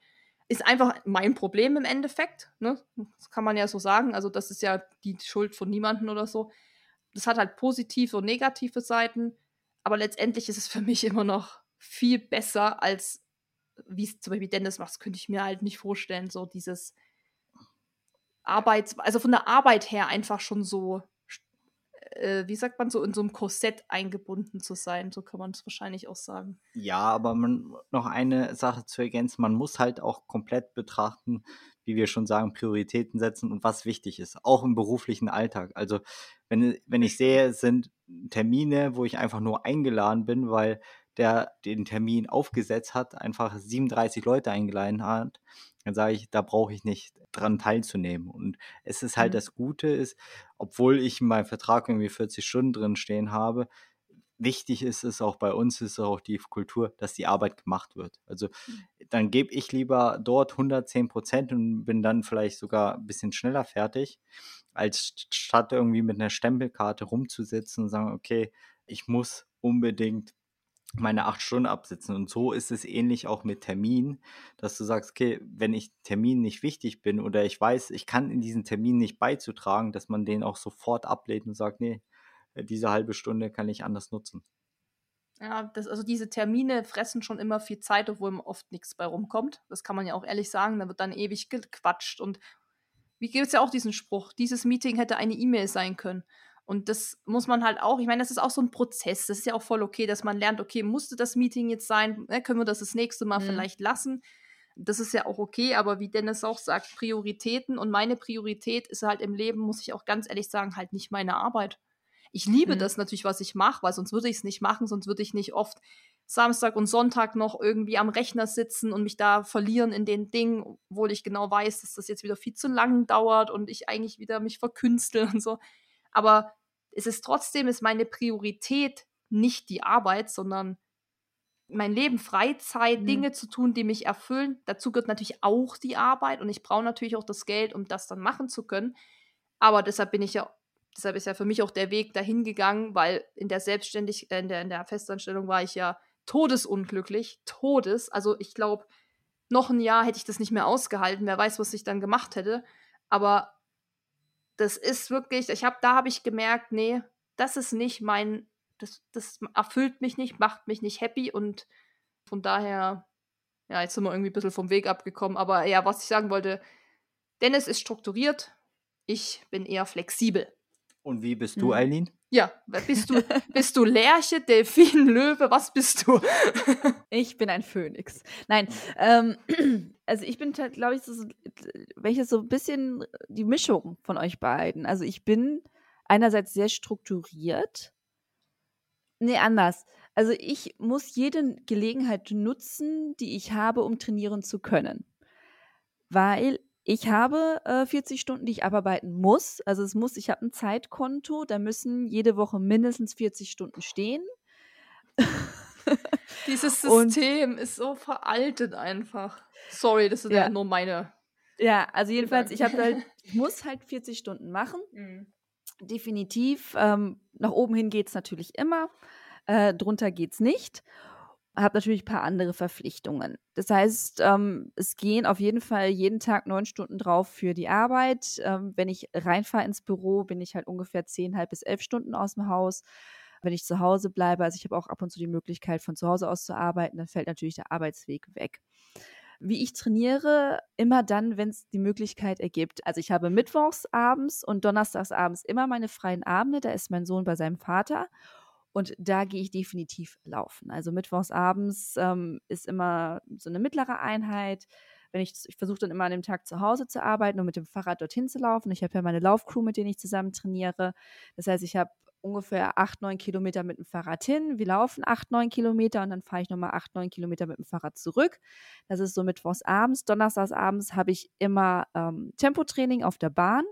Ist einfach mein Problem im Endeffekt. Ne? Das kann man ja so sagen. Also, das ist ja die Schuld von niemandem oder so. Das hat halt positive und negative Seiten. Aber letztendlich ist es für mich immer noch viel besser als wie es zum Beispiel Dennis macht, das könnte ich mir halt nicht vorstellen, so dieses Arbeits, also von der Arbeit her einfach schon so, äh, wie sagt man, so in so einem Korsett eingebunden zu sein, so kann man es wahrscheinlich auch sagen. Ja, aber man, noch eine Sache zu ergänzen, man muss halt auch komplett betrachten, wie wir schon sagen, Prioritäten setzen und was wichtig ist, auch im beruflichen Alltag. Also wenn, wenn ich sehe, es sind Termine, wo ich einfach nur eingeladen bin, weil der den Termin aufgesetzt hat, einfach 37 Leute eingeladen hat, dann sage ich, da brauche ich nicht dran teilzunehmen. Und es ist halt mhm. das Gute ist, obwohl ich in meinem Vertrag irgendwie 40 Stunden drin stehen habe, wichtig ist es auch bei uns, ist auch die Kultur, dass die Arbeit gemacht wird. Also mhm. dann gebe ich lieber dort 110 Prozent und bin dann vielleicht sogar ein bisschen schneller fertig, als statt irgendwie mit einer Stempelkarte rumzusitzen und sagen, okay, ich muss unbedingt meine acht Stunden absitzen. Und so ist es ähnlich auch mit Terminen, dass du sagst, okay, wenn ich Termin nicht wichtig bin oder ich weiß, ich kann in diesen Termin nicht beizutragen, dass man den auch sofort ablehnt und sagt, nee, diese halbe Stunde kann ich anders nutzen. Ja, das, also diese Termine fressen schon immer viel Zeit, obwohl oft nichts bei rumkommt. Das kann man ja auch ehrlich sagen. Da wird dann ewig gequatscht. Und wie gibt es ja auch diesen Spruch, dieses Meeting hätte eine E-Mail sein können. Und das muss man halt auch, ich meine, das ist auch so ein Prozess. Das ist ja auch voll okay, dass man lernt, okay, musste das Meeting jetzt sein? Ne, können wir das das nächste Mal mhm. vielleicht lassen? Das ist ja auch okay, aber wie Dennis auch sagt, Prioritäten. Und meine Priorität ist halt im Leben, muss ich auch ganz ehrlich sagen, halt nicht meine Arbeit. Ich liebe mhm. das natürlich, was ich mache, weil sonst würde ich es nicht machen, sonst würde ich nicht oft Samstag und Sonntag noch irgendwie am Rechner sitzen und mich da verlieren in den Dingen, obwohl ich genau weiß, dass das jetzt wieder viel zu lang dauert und ich eigentlich wieder mich verkünstel und so. Aber es ist trotzdem, ist meine Priorität nicht die Arbeit, sondern mein Leben, Freizeit, mhm. Dinge zu tun, die mich erfüllen. Dazu gehört natürlich auch die Arbeit und ich brauche natürlich auch das Geld, um das dann machen zu können. Aber deshalb bin ich ja, deshalb ist ja für mich auch der Weg dahin gegangen, weil in der Selbstständigkeit, äh, in der, in der Festanstellung war ich ja todesunglücklich, todes. Also ich glaube, noch ein Jahr hätte ich das nicht mehr ausgehalten. Wer weiß, was ich dann gemacht hätte. Aber das ist wirklich, ich habe, da habe ich gemerkt, nee, das ist nicht mein, das, das erfüllt mich nicht, macht mich nicht happy und von daher, ja, jetzt sind wir irgendwie ein bisschen vom Weg abgekommen, aber ja, was ich sagen wollte, Dennis ist strukturiert, ich bin eher flexibel. Und wie bist du, mhm. Eileen? Ja, bist du, bist du Lerche, Delfin, Löwe, was bist du? ich bin ein Phönix. Nein, ähm, also ich bin, glaube ich, so, wenn ich das so ein bisschen die Mischung von euch beiden. Also ich bin einerseits sehr strukturiert. Nee, anders. Also ich muss jede Gelegenheit nutzen, die ich habe, um trainieren zu können. Weil ich habe äh, 40 Stunden, die ich abarbeiten muss. Also es muss, ich habe ein Zeitkonto, da müssen jede Woche mindestens 40 Stunden stehen. Dieses System Und, ist so veraltet einfach. Sorry, das ist ja nur meine. Ja, also jedenfalls, ich habe halt, ich muss halt 40 Stunden machen. Mhm. Definitiv. Ähm, nach oben hin geht es natürlich immer. Äh, drunter geht es nicht habe natürlich ein paar andere Verpflichtungen. Das heißt, ähm, es gehen auf jeden Fall jeden Tag neun Stunden drauf für die Arbeit. Ähm, wenn ich reinfahre ins Büro, bin ich halt ungefähr zehn, halb bis elf Stunden aus dem Haus. Wenn ich zu Hause bleibe, also ich habe auch ab und zu die Möglichkeit, von zu Hause aus zu arbeiten, dann fällt natürlich der Arbeitsweg weg. Wie ich trainiere, immer dann, wenn es die Möglichkeit ergibt. Also ich habe mittwochs abends und donnerstags abends immer meine freien Abende. Da ist mein Sohn bei seinem Vater. Und da gehe ich definitiv laufen. Also mittwochs abends ähm, ist immer so eine mittlere Einheit. Wenn ich, ich versuche dann immer an dem Tag zu Hause zu arbeiten und mit dem Fahrrad dorthin zu laufen. Ich habe ja meine Laufcrew, mit denen ich zusammen trainiere. Das heißt, ich habe ungefähr acht, neun Kilometer mit dem Fahrrad hin. Wir laufen acht, neun Kilometer und dann fahre ich nochmal acht, neun Kilometer mit dem Fahrrad zurück. Das ist so mittwochs abends. Donnerstags abends habe ich immer ähm, Tempotraining auf der Bahn.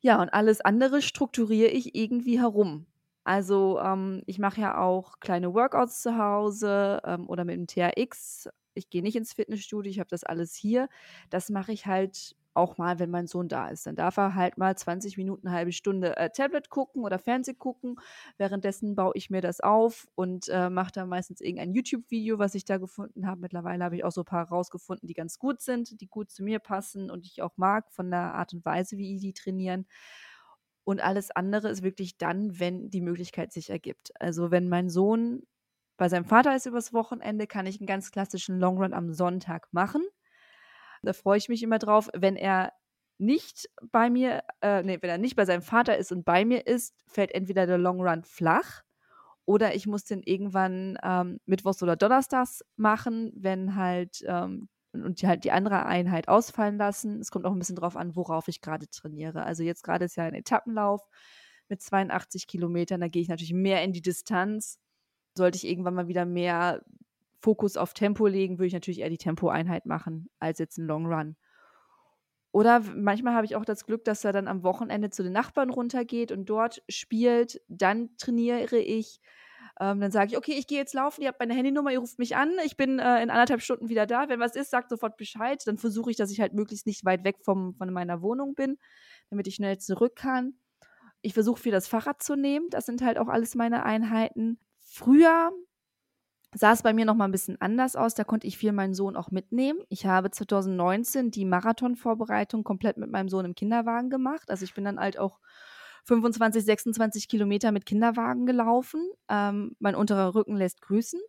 Ja, und alles andere strukturiere ich irgendwie herum. Also ähm, ich mache ja auch kleine Workouts zu Hause ähm, oder mit dem TRX. Ich gehe nicht ins Fitnessstudio, ich habe das alles hier. Das mache ich halt auch mal, wenn mein Sohn da ist. Dann darf er halt mal 20 Minuten, eine halbe Stunde äh, Tablet gucken oder Fernseh gucken. Währenddessen baue ich mir das auf und äh, mache da meistens irgendein YouTube-Video, was ich da gefunden habe. Mittlerweile habe ich auch so ein paar rausgefunden, die ganz gut sind, die gut zu mir passen und ich auch mag von der Art und Weise, wie die trainieren. Und alles andere ist wirklich dann, wenn die Möglichkeit sich ergibt. Also wenn mein Sohn bei seinem Vater ist übers Wochenende, kann ich einen ganz klassischen Longrun am Sonntag machen. Da freue ich mich immer drauf. Wenn er nicht bei mir, äh, nee, wenn er nicht bei seinem Vater ist und bei mir ist, fällt entweder der Long Run flach oder ich muss den irgendwann ähm, mittwochs oder donnerstags machen, wenn halt ähm, und die halt die andere Einheit ausfallen lassen. Es kommt auch ein bisschen drauf an, worauf ich gerade trainiere. Also jetzt gerade ist ja ein Etappenlauf mit 82 Kilometern, da gehe ich natürlich mehr in die Distanz. Sollte ich irgendwann mal wieder mehr Fokus auf Tempo legen, würde ich natürlich eher die Tempoeinheit machen, als jetzt ein Long Run. Oder manchmal habe ich auch das Glück, dass er dann am Wochenende zu den Nachbarn runtergeht und dort spielt. Dann trainiere ich. Ähm, dann sage ich, okay, ich gehe jetzt laufen, ihr habt meine Handynummer, ihr ruft mich an, ich bin äh, in anderthalb Stunden wieder da. Wenn was ist, sagt sofort Bescheid. Dann versuche ich, dass ich halt möglichst nicht weit weg vom, von meiner Wohnung bin, damit ich schnell zurück kann. Ich versuche viel das Fahrrad zu nehmen. Das sind halt auch alles meine Einheiten. Früher sah es bei mir noch mal ein bisschen anders aus. Da konnte ich viel meinen Sohn auch mitnehmen. Ich habe 2019 die Marathonvorbereitung komplett mit meinem Sohn im Kinderwagen gemacht. Also ich bin dann halt auch 25, 26 Kilometer mit Kinderwagen gelaufen. Ähm, mein unterer Rücken lässt grüßen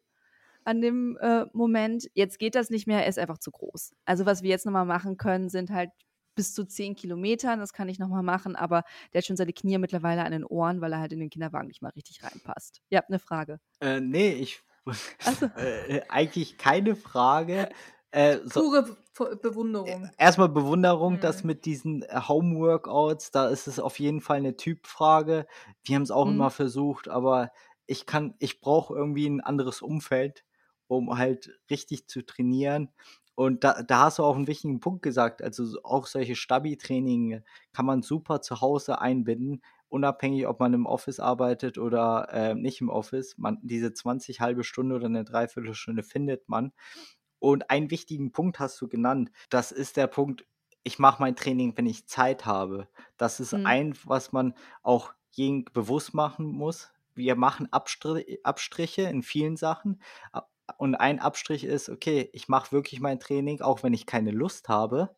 an dem äh, Moment. Jetzt geht das nicht mehr, er ist einfach zu groß. Also was wir jetzt nochmal machen können, sind halt bis zu 10 Kilometern, das kann ich nochmal machen, aber der hat schon seine Knie mittlerweile an den Ohren, weil er halt in den Kinderwagen nicht mal richtig reinpasst. Ihr habt eine Frage. Äh, nee, ich so. äh, eigentlich keine Frage. Äh, so, Pure Bewunderung. Äh, erstmal Bewunderung, mhm. das mit diesen äh, Home-Workouts, da ist es auf jeden Fall eine Typfrage. Wir haben es auch mhm. immer versucht, aber ich kann, ich brauche irgendwie ein anderes Umfeld, um halt richtig zu trainieren. Und da, da hast du auch einen wichtigen Punkt gesagt. Also auch solche Stabi-Training kann man super zu Hause einbinden, unabhängig, ob man im Office arbeitet oder äh, nicht im Office. Man, diese 20 halbe Stunde oder eine Dreiviertelstunde findet man. Und einen wichtigen Punkt hast du genannt. Das ist der Punkt, ich mache mein Training, wenn ich Zeit habe. Das ist mhm. ein, was man auch jeden bewusst machen muss. Wir machen Abstrich, Abstriche in vielen Sachen. Und ein Abstrich ist, okay, ich mache wirklich mein Training, auch wenn ich keine Lust habe,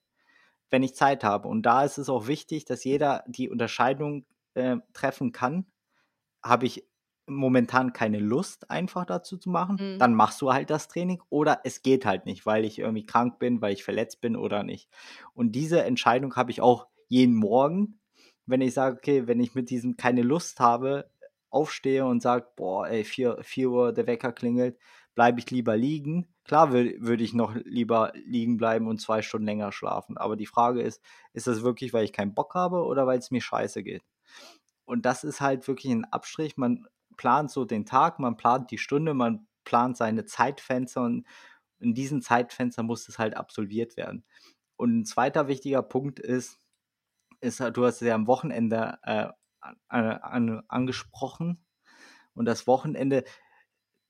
wenn ich Zeit habe. Und da ist es auch wichtig, dass jeder die Unterscheidung äh, treffen kann, habe ich momentan keine Lust, einfach dazu zu machen, mhm. dann machst du halt das Training oder es geht halt nicht, weil ich irgendwie krank bin, weil ich verletzt bin oder nicht. Und diese Entscheidung habe ich auch jeden Morgen, wenn ich sage, okay, wenn ich mit diesem keine Lust habe, aufstehe und sage, boah, ey, 4, 4 Uhr der Wecker klingelt, bleibe ich lieber liegen. Klar würde würd ich noch lieber liegen bleiben und zwei Stunden länger schlafen. Aber die Frage ist, ist das wirklich, weil ich keinen Bock habe oder weil es mir scheiße geht? Und das ist halt wirklich ein Abstrich. Man plant so den Tag, man plant die Stunde, man plant seine Zeitfenster und in diesen Zeitfenstern muss es halt absolviert werden. Und ein zweiter wichtiger Punkt ist, ist du hast es ja am Wochenende äh, an, an, angesprochen. Und das Wochenende,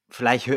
vielleicht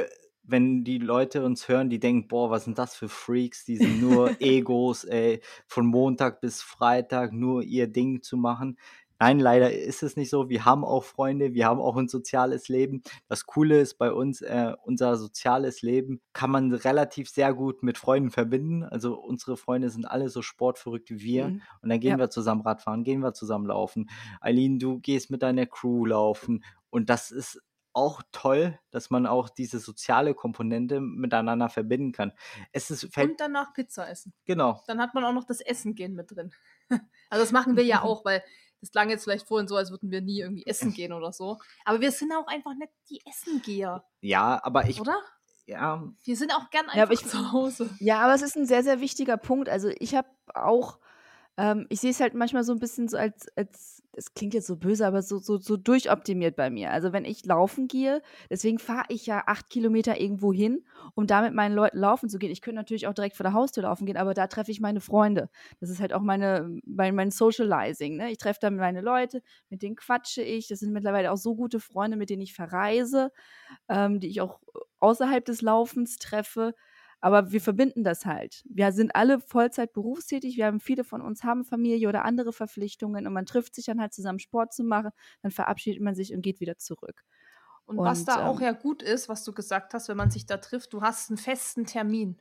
wenn die Leute uns hören, die denken, boah, was sind das für Freaks, die sind nur Egos, ey, von Montag bis Freitag nur ihr Ding zu machen. Nein, leider ist es nicht so. Wir haben auch Freunde, wir haben auch ein soziales Leben. Das Coole ist bei uns, äh, unser soziales Leben kann man relativ sehr gut mit Freunden verbinden. Also unsere Freunde sind alle so sportverrückt wie wir. Mhm. Und dann gehen ja. wir zusammen Radfahren, gehen wir zusammen laufen. Eileen, du gehst mit deiner Crew laufen. Und das ist auch toll, dass man auch diese soziale Komponente miteinander verbinden kann. Es ist, und danach Pizza essen. Genau. Dann hat man auch noch das Essen gehen mit drin. Also das machen wir ja auch, weil das klang jetzt vielleicht vorhin so, als würden wir nie irgendwie essen gehen oder so. Aber wir sind auch einfach nicht die Essengeher. Ja, aber ich. Oder? Ja. Wir sind auch gern einfach ja, ich, zu Hause. Ja, aber es ist ein sehr, sehr wichtiger Punkt. Also ich habe auch, ähm, ich sehe es halt manchmal so ein bisschen so als, als das klingt jetzt so böse, aber so, so, so durchoptimiert bei mir. Also wenn ich laufen gehe, deswegen fahre ich ja acht Kilometer irgendwo hin, um da mit meinen Leuten laufen zu gehen. Ich könnte natürlich auch direkt vor der Haustür laufen gehen, aber da treffe ich meine Freunde. Das ist halt auch meine, mein, mein Socializing. Ne? Ich treffe da meine Leute, mit denen quatsche ich. Das sind mittlerweile auch so gute Freunde, mit denen ich verreise, ähm, die ich auch außerhalb des Laufens treffe. Aber wir verbinden das halt. Wir sind alle Vollzeit berufstätig. Wir haben viele von uns haben Familie oder andere Verpflichtungen und man trifft sich dann halt zusammen Sport zu machen. Dann verabschiedet man sich und geht wieder zurück. Und, und was da ähm, auch ja gut ist, was du gesagt hast, wenn man sich da trifft, du hast einen festen Termin.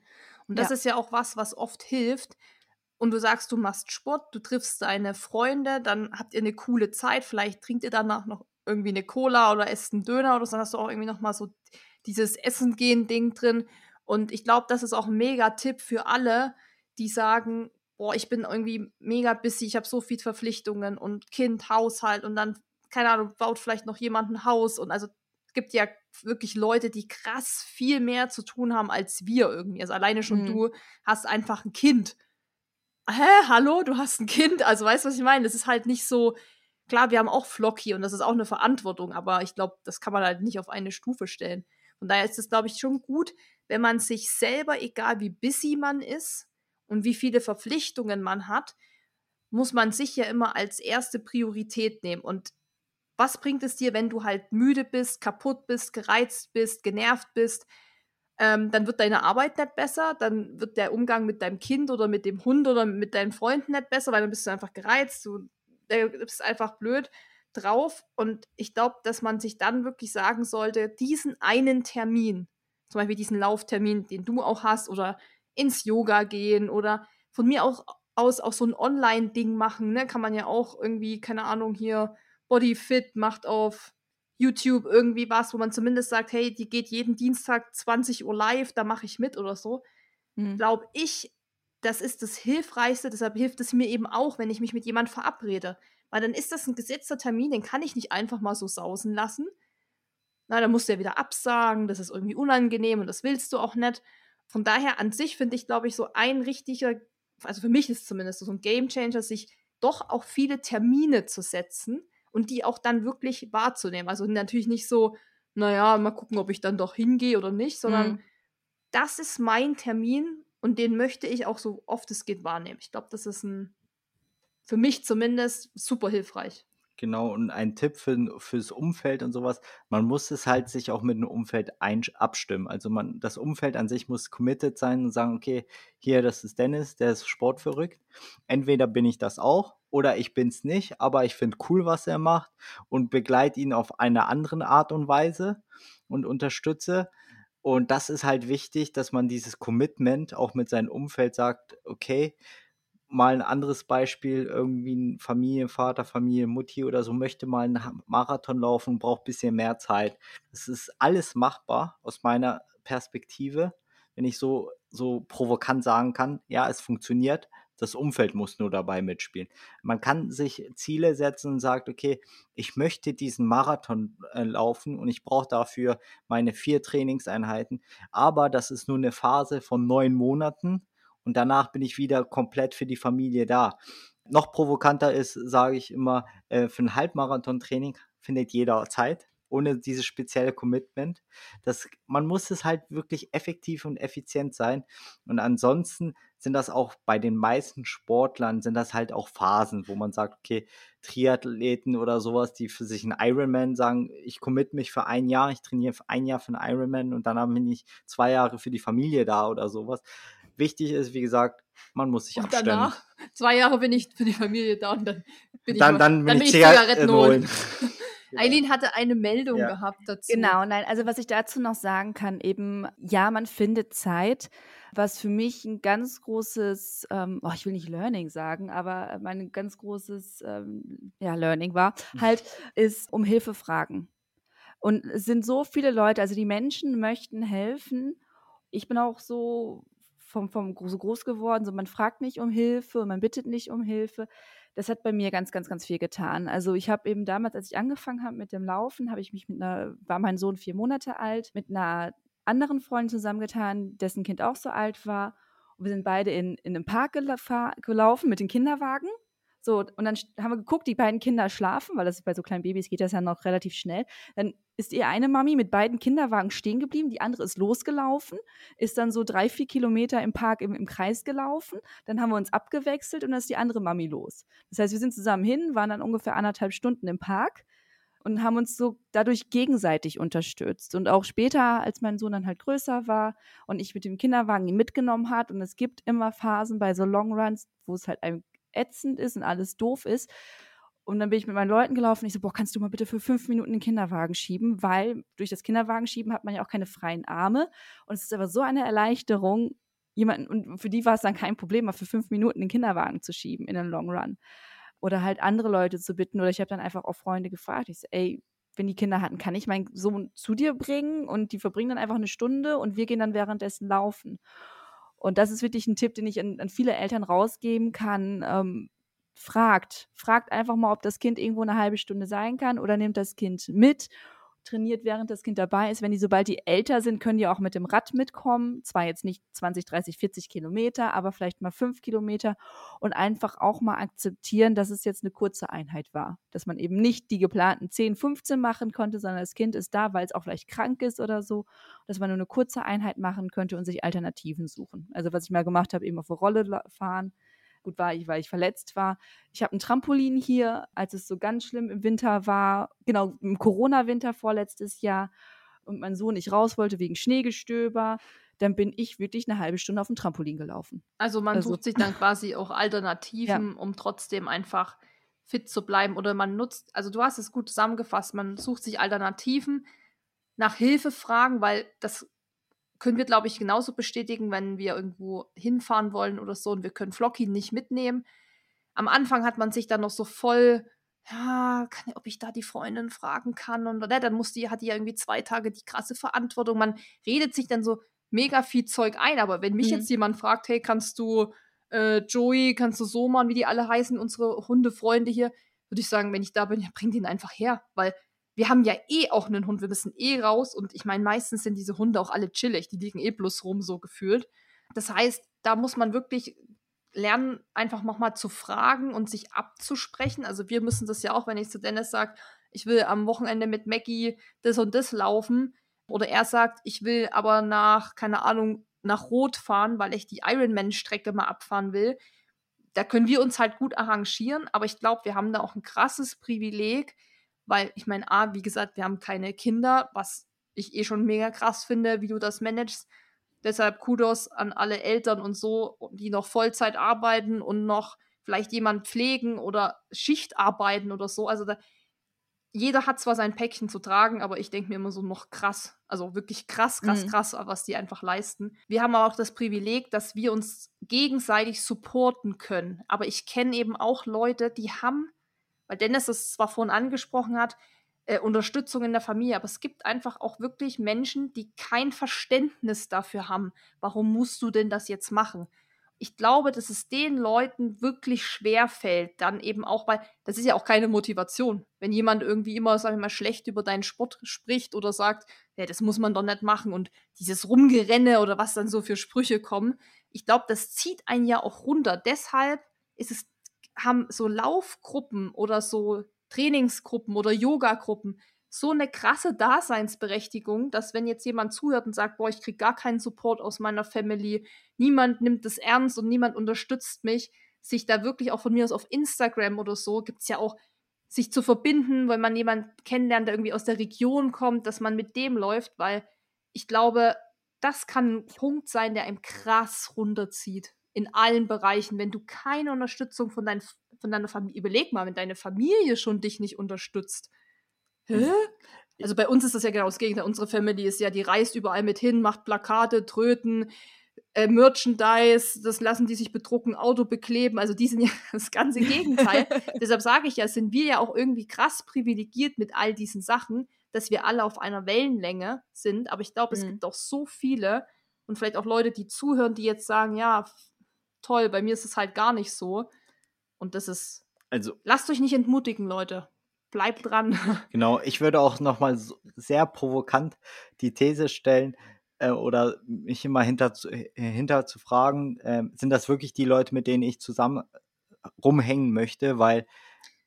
Und das ja. ist ja auch was, was oft hilft. Und du sagst, du machst Sport, du triffst deine Freunde, dann habt ihr eine coole Zeit. Vielleicht trinkt ihr danach noch irgendwie eine Cola oder esst einen Döner oder so. Dann hast du auch irgendwie noch mal so dieses Essen gehen Ding drin. Und ich glaube, das ist auch ein mega Tipp für alle, die sagen, boah, ich bin irgendwie mega busy, ich habe so viele Verpflichtungen und Kind, Haushalt und dann, keine Ahnung, baut vielleicht noch jemand ein Haus. Und also es gibt ja wirklich Leute, die krass viel mehr zu tun haben als wir irgendwie. Also alleine schon mhm. du hast einfach ein Kind. Hä, hallo, du hast ein Kind? Also weißt du, was ich meine? Das ist halt nicht so, klar, wir haben auch Flocky und das ist auch eine Verantwortung, aber ich glaube, das kann man halt nicht auf eine Stufe stellen. Von daher ist es, glaube ich, schon gut, wenn man sich selber, egal wie busy man ist und wie viele Verpflichtungen man hat, muss man sich ja immer als erste Priorität nehmen. Und was bringt es dir, wenn du halt müde bist, kaputt bist, gereizt bist, genervt bist? Ähm, dann wird deine Arbeit nicht besser, dann wird der Umgang mit deinem Kind oder mit dem Hund oder mit deinen Freunden nicht besser, weil dann bist du einfach gereizt, du bist einfach blöd drauf. Und ich glaube, dass man sich dann wirklich sagen sollte, diesen einen Termin, zum Beispiel diesen Lauftermin, den du auch hast, oder ins Yoga gehen oder von mir auch aus auch so ein Online-Ding machen, ne? Kann man ja auch irgendwie, keine Ahnung, hier Bodyfit macht auf YouTube irgendwie was, wo man zumindest sagt, hey, die geht jeden Dienstag 20 Uhr live, da mache ich mit oder so. Mhm. Glaube ich, das ist das Hilfreichste, deshalb hilft es mir eben auch, wenn ich mich mit jemand verabrede. Weil dann ist das ein gesetzter Termin, den kann ich nicht einfach mal so sausen lassen. Na, dann musst du ja wieder absagen, das ist irgendwie unangenehm und das willst du auch nicht. Von daher an sich finde ich, glaube ich, so ein richtiger, also für mich ist es zumindest so ein Game Changer, sich doch auch viele Termine zu setzen und die auch dann wirklich wahrzunehmen. Also natürlich nicht so, naja, mal gucken, ob ich dann doch hingehe oder nicht, sondern mhm. das ist mein Termin und den möchte ich auch so oft es geht wahrnehmen. Ich glaube, das ist ein für mich zumindest super hilfreich. Genau, und ein Tipp für, fürs Umfeld und sowas, man muss es halt sich auch mit dem Umfeld abstimmen. Also man, das Umfeld an sich muss committed sein und sagen, okay, hier, das ist Dennis, der ist sportverrückt. Entweder bin ich das auch oder ich bin es nicht, aber ich finde cool, was er macht und begleite ihn auf eine andere Art und Weise und unterstütze. Und das ist halt wichtig, dass man dieses Commitment auch mit seinem Umfeld sagt, okay, mal ein anderes Beispiel, irgendwie ein Familienvater, Familie, Mutti oder so möchte mal einen Marathon laufen, braucht ein bisschen mehr Zeit. Das ist alles machbar aus meiner Perspektive, wenn ich so, so provokant sagen kann, ja, es funktioniert, das Umfeld muss nur dabei mitspielen. Man kann sich Ziele setzen und sagt, okay, ich möchte diesen Marathon äh, laufen und ich brauche dafür meine vier Trainingseinheiten, aber das ist nur eine Phase von neun Monaten und danach bin ich wieder komplett für die Familie da. Noch provokanter ist, sage ich immer, äh, für ein Halbmarathon-Training findet jeder Zeit, ohne dieses spezielle Commitment. Das, man muss es halt wirklich effektiv und effizient sein. Und ansonsten sind das auch bei den meisten Sportlern, sind das halt auch Phasen, wo man sagt, okay, Triathleten oder sowas, die für sich einen Ironman sagen, ich commit mich für ein Jahr, ich trainiere für ein Jahr für einen Ironman und dann bin ich zwei Jahre für die Familie da oder sowas. Wichtig ist, wie gesagt, man muss sich und abstimmen. Danach, zwei Jahre bin ich für die Familie da und dann bin dann, ich, dann, dann bin ich Zigaretten holen. Eileen hatte eine Meldung ja. gehabt dazu. Genau, nein, also was ich dazu noch sagen kann, eben, ja, man findet Zeit, was für mich ein ganz großes, ähm, oh, ich will nicht Learning sagen, aber mein ganz großes ähm, ja, Learning war, hm. halt, ist um Hilfe fragen. Und es sind so viele Leute, also die Menschen möchten helfen. Ich bin auch so vom, vom so groß geworden, so man fragt nicht um Hilfe, man bittet nicht um Hilfe. Das hat bei mir ganz, ganz, ganz viel getan. Also ich habe eben damals, als ich angefangen habe mit dem Laufen, habe ich mich mit einer, war mein Sohn vier Monate alt, mit einer anderen Freundin zusammengetan, dessen Kind auch so alt war. Und wir sind beide in, in einem Park gelaufen mit dem Kinderwagen So, und dann haben wir geguckt, die beiden Kinder schlafen, weil das bei so kleinen Babys geht das ja noch relativ schnell. Dann ist ihr eine Mami mit beiden Kinderwagen stehen geblieben, die andere ist losgelaufen, ist dann so drei, vier Kilometer im Park im, im Kreis gelaufen. Dann haben wir uns abgewechselt und dann ist die andere Mami los. Das heißt, wir sind zusammen hin, waren dann ungefähr anderthalb Stunden im Park und haben uns so dadurch gegenseitig unterstützt. Und auch später, als mein Sohn dann halt größer war und ich mit dem Kinderwagen ihn mitgenommen hat und es gibt immer Phasen bei so Long Runs, wo es halt einem ätzend ist und alles doof ist. Und dann bin ich mit meinen Leuten gelaufen. Ich so, boah, kannst du mal bitte für fünf Minuten den Kinderwagen schieben? Weil durch das Kinderwagen schieben hat man ja auch keine freien Arme. Und es ist aber so eine Erleichterung, jemanden, und für die war es dann kein Problem, mal für fünf Minuten den Kinderwagen zu schieben in den Long Run. Oder halt andere Leute zu bitten. Oder ich habe dann einfach auch Freunde gefragt. Ich so, ey, wenn die Kinder hatten, kann ich meinen Sohn zu dir bringen? Und die verbringen dann einfach eine Stunde und wir gehen dann währenddessen laufen. Und das ist wirklich ein Tipp, den ich an, an viele Eltern rausgeben kann. Ähm, fragt, fragt einfach mal, ob das Kind irgendwo eine halbe Stunde sein kann oder nimmt das Kind mit trainiert, während das Kind dabei ist. Wenn die, sobald die älter sind, können die auch mit dem Rad mitkommen. Zwar jetzt nicht 20, 30, 40 Kilometer, aber vielleicht mal fünf Kilometer und einfach auch mal akzeptieren, dass es jetzt eine kurze Einheit war. Dass man eben nicht die geplanten 10, 15 machen konnte, sondern das Kind ist da, weil es auch vielleicht krank ist oder so. Dass man nur eine kurze Einheit machen könnte und sich Alternativen suchen. Also was ich mal gemacht habe, eben auf der Rolle fahren Gut war ich, weil ich verletzt war. Ich habe ein Trampolin hier, als es so ganz schlimm im Winter war, genau im Corona-Winter vorletztes Jahr und mein Sohn nicht raus wollte wegen Schneegestöber, dann bin ich wirklich eine halbe Stunde auf dem Trampolin gelaufen. Also man also, sucht sich dann quasi auch Alternativen, ja. um trotzdem einfach fit zu bleiben oder man nutzt, also du hast es gut zusammengefasst, man sucht sich Alternativen, nach Hilfe fragen, weil das können wir, glaube ich, genauso bestätigen, wenn wir irgendwo hinfahren wollen oder so und wir können Flocky nicht mitnehmen. Am Anfang hat man sich dann noch so voll, ja, kann, ob ich da die Freundin fragen kann und oder, dann muss die, hat die ja irgendwie zwei Tage die krasse Verantwortung. Man redet sich dann so mega viel Zeug ein, aber wenn mich mhm. jetzt jemand fragt, hey, kannst du äh, Joey, kannst du so machen, wie die alle heißen, unsere Hundefreunde hier, würde ich sagen, wenn ich da bin, ja, bring den einfach her, weil wir haben ja eh auch einen Hund, wir müssen eh raus und ich meine, meistens sind diese Hunde auch alle chillig, die liegen eh bloß rum, so gefühlt. Das heißt, da muss man wirklich lernen, einfach nochmal zu fragen und sich abzusprechen. Also wir müssen das ja auch, wenn ich zu Dennis sage, ich will am Wochenende mit Maggie das und das laufen. Oder er sagt, ich will aber nach, keine Ahnung, nach Rot fahren, weil ich die Ironman-Strecke mal abfahren will. Da können wir uns halt gut arrangieren, aber ich glaube, wir haben da auch ein krasses Privileg, weil ich meine, A, wie gesagt, wir haben keine Kinder, was ich eh schon mega krass finde, wie du das managst. Deshalb Kudos an alle Eltern und so, die noch Vollzeit arbeiten und noch vielleicht jemand pflegen oder Schicht arbeiten oder so. Also da, jeder hat zwar sein Päckchen zu tragen, aber ich denke mir immer so noch krass, also wirklich krass, krass, mhm. krass, was die einfach leisten. Wir haben auch das Privileg, dass wir uns gegenseitig supporten können. Aber ich kenne eben auch Leute, die haben weil Dennis es zwar vorhin angesprochen hat, äh, Unterstützung in der Familie, aber es gibt einfach auch wirklich Menschen, die kein Verständnis dafür haben, warum musst du denn das jetzt machen? Ich glaube, dass es den Leuten wirklich schwer fällt, dann eben auch, weil das ist ja auch keine Motivation. Wenn jemand irgendwie immer, sag ich mal, schlecht über deinen Sport spricht oder sagt, ja, das muss man doch nicht machen und dieses Rumgerenne oder was dann so für Sprüche kommen, ich glaube, das zieht einen ja auch runter. Deshalb ist es haben so Laufgruppen oder so Trainingsgruppen oder Yoga-Gruppen so eine krasse Daseinsberechtigung, dass wenn jetzt jemand zuhört und sagt, boah, ich kriege gar keinen Support aus meiner Family, niemand nimmt es ernst und niemand unterstützt mich, sich da wirklich auch von mir aus auf Instagram oder so, gibt es ja auch, sich zu verbinden, weil man jemanden kennenlernt, der irgendwie aus der Region kommt, dass man mit dem läuft, weil ich glaube, das kann ein Punkt sein, der einem krass runterzieht in allen Bereichen. Wenn du keine Unterstützung von, dein, von deiner Familie, überleg mal, wenn deine Familie schon dich nicht unterstützt. Hä? Also bei uns ist das ja genau das Gegenteil. Unsere Familie ist ja, die reist überall mit hin, macht Plakate, Tröten, äh, Merchandise, das lassen die sich bedrucken, Auto bekleben. Also die sind ja das ganze Gegenteil. Deshalb sage ich ja, sind wir ja auch irgendwie krass privilegiert mit all diesen Sachen, dass wir alle auf einer Wellenlänge sind. Aber ich glaube, mhm. es gibt auch so viele und vielleicht auch Leute, die zuhören, die jetzt sagen, ja, toll, bei mir ist es halt gar nicht so. Und das ist. Also. Lasst euch nicht entmutigen, Leute. Bleibt dran. Genau, ich würde auch nochmal so sehr provokant die These stellen, äh, oder mich immer hinter zu, äh, hinter zu fragen, äh, sind das wirklich die Leute, mit denen ich zusammen rumhängen möchte, weil.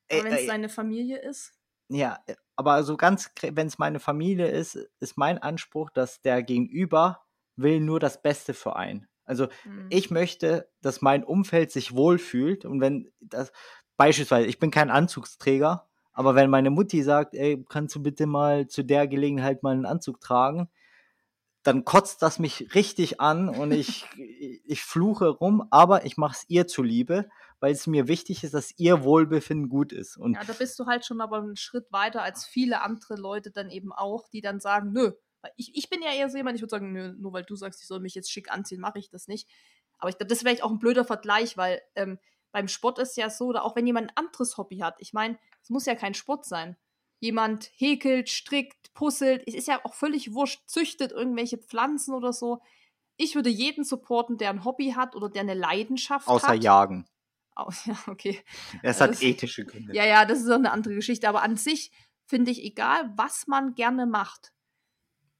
Äh, wenn es seine Familie ist? Ja, äh, aber so ganz, wenn es meine Familie ist, ist mein Anspruch, dass der Gegenüber will nur das Beste für einen. Also mhm. ich möchte, dass mein Umfeld sich wohlfühlt und wenn das beispielsweise, ich bin kein Anzugsträger, aber wenn meine Mutti sagt, ey, kannst du bitte mal zu der Gelegenheit mal einen Anzug tragen, dann kotzt das mich richtig an und ich, ich fluche rum, aber ich mache es ihr zuliebe, weil es mir wichtig ist, dass ihr Wohlbefinden gut ist. Und ja, da bist du halt schon aber einen Schritt weiter als viele andere Leute dann eben auch, die dann sagen, nö, ich, ich bin ja eher so jemand, ich würde sagen, nö, nur weil du sagst, ich soll mich jetzt schick anziehen, mache ich das nicht. Aber ich glaube, das wäre vielleicht auch ein blöder Vergleich, weil ähm, beim Sport ist ja so, oder auch wenn jemand ein anderes Hobby hat, ich meine, es muss ja kein Sport sein jemand häkelt, strickt, puzzelt, es ist ja auch völlig wurscht, züchtet irgendwelche Pflanzen oder so. Ich würde jeden supporten, der ein Hobby hat oder der eine Leidenschaft Außer hat. Außer Jagen. Aus, ja, okay. Es hat ethische Gründe. Ja, ja, das ist auch eine andere Geschichte. Aber an sich finde ich, egal was man gerne macht,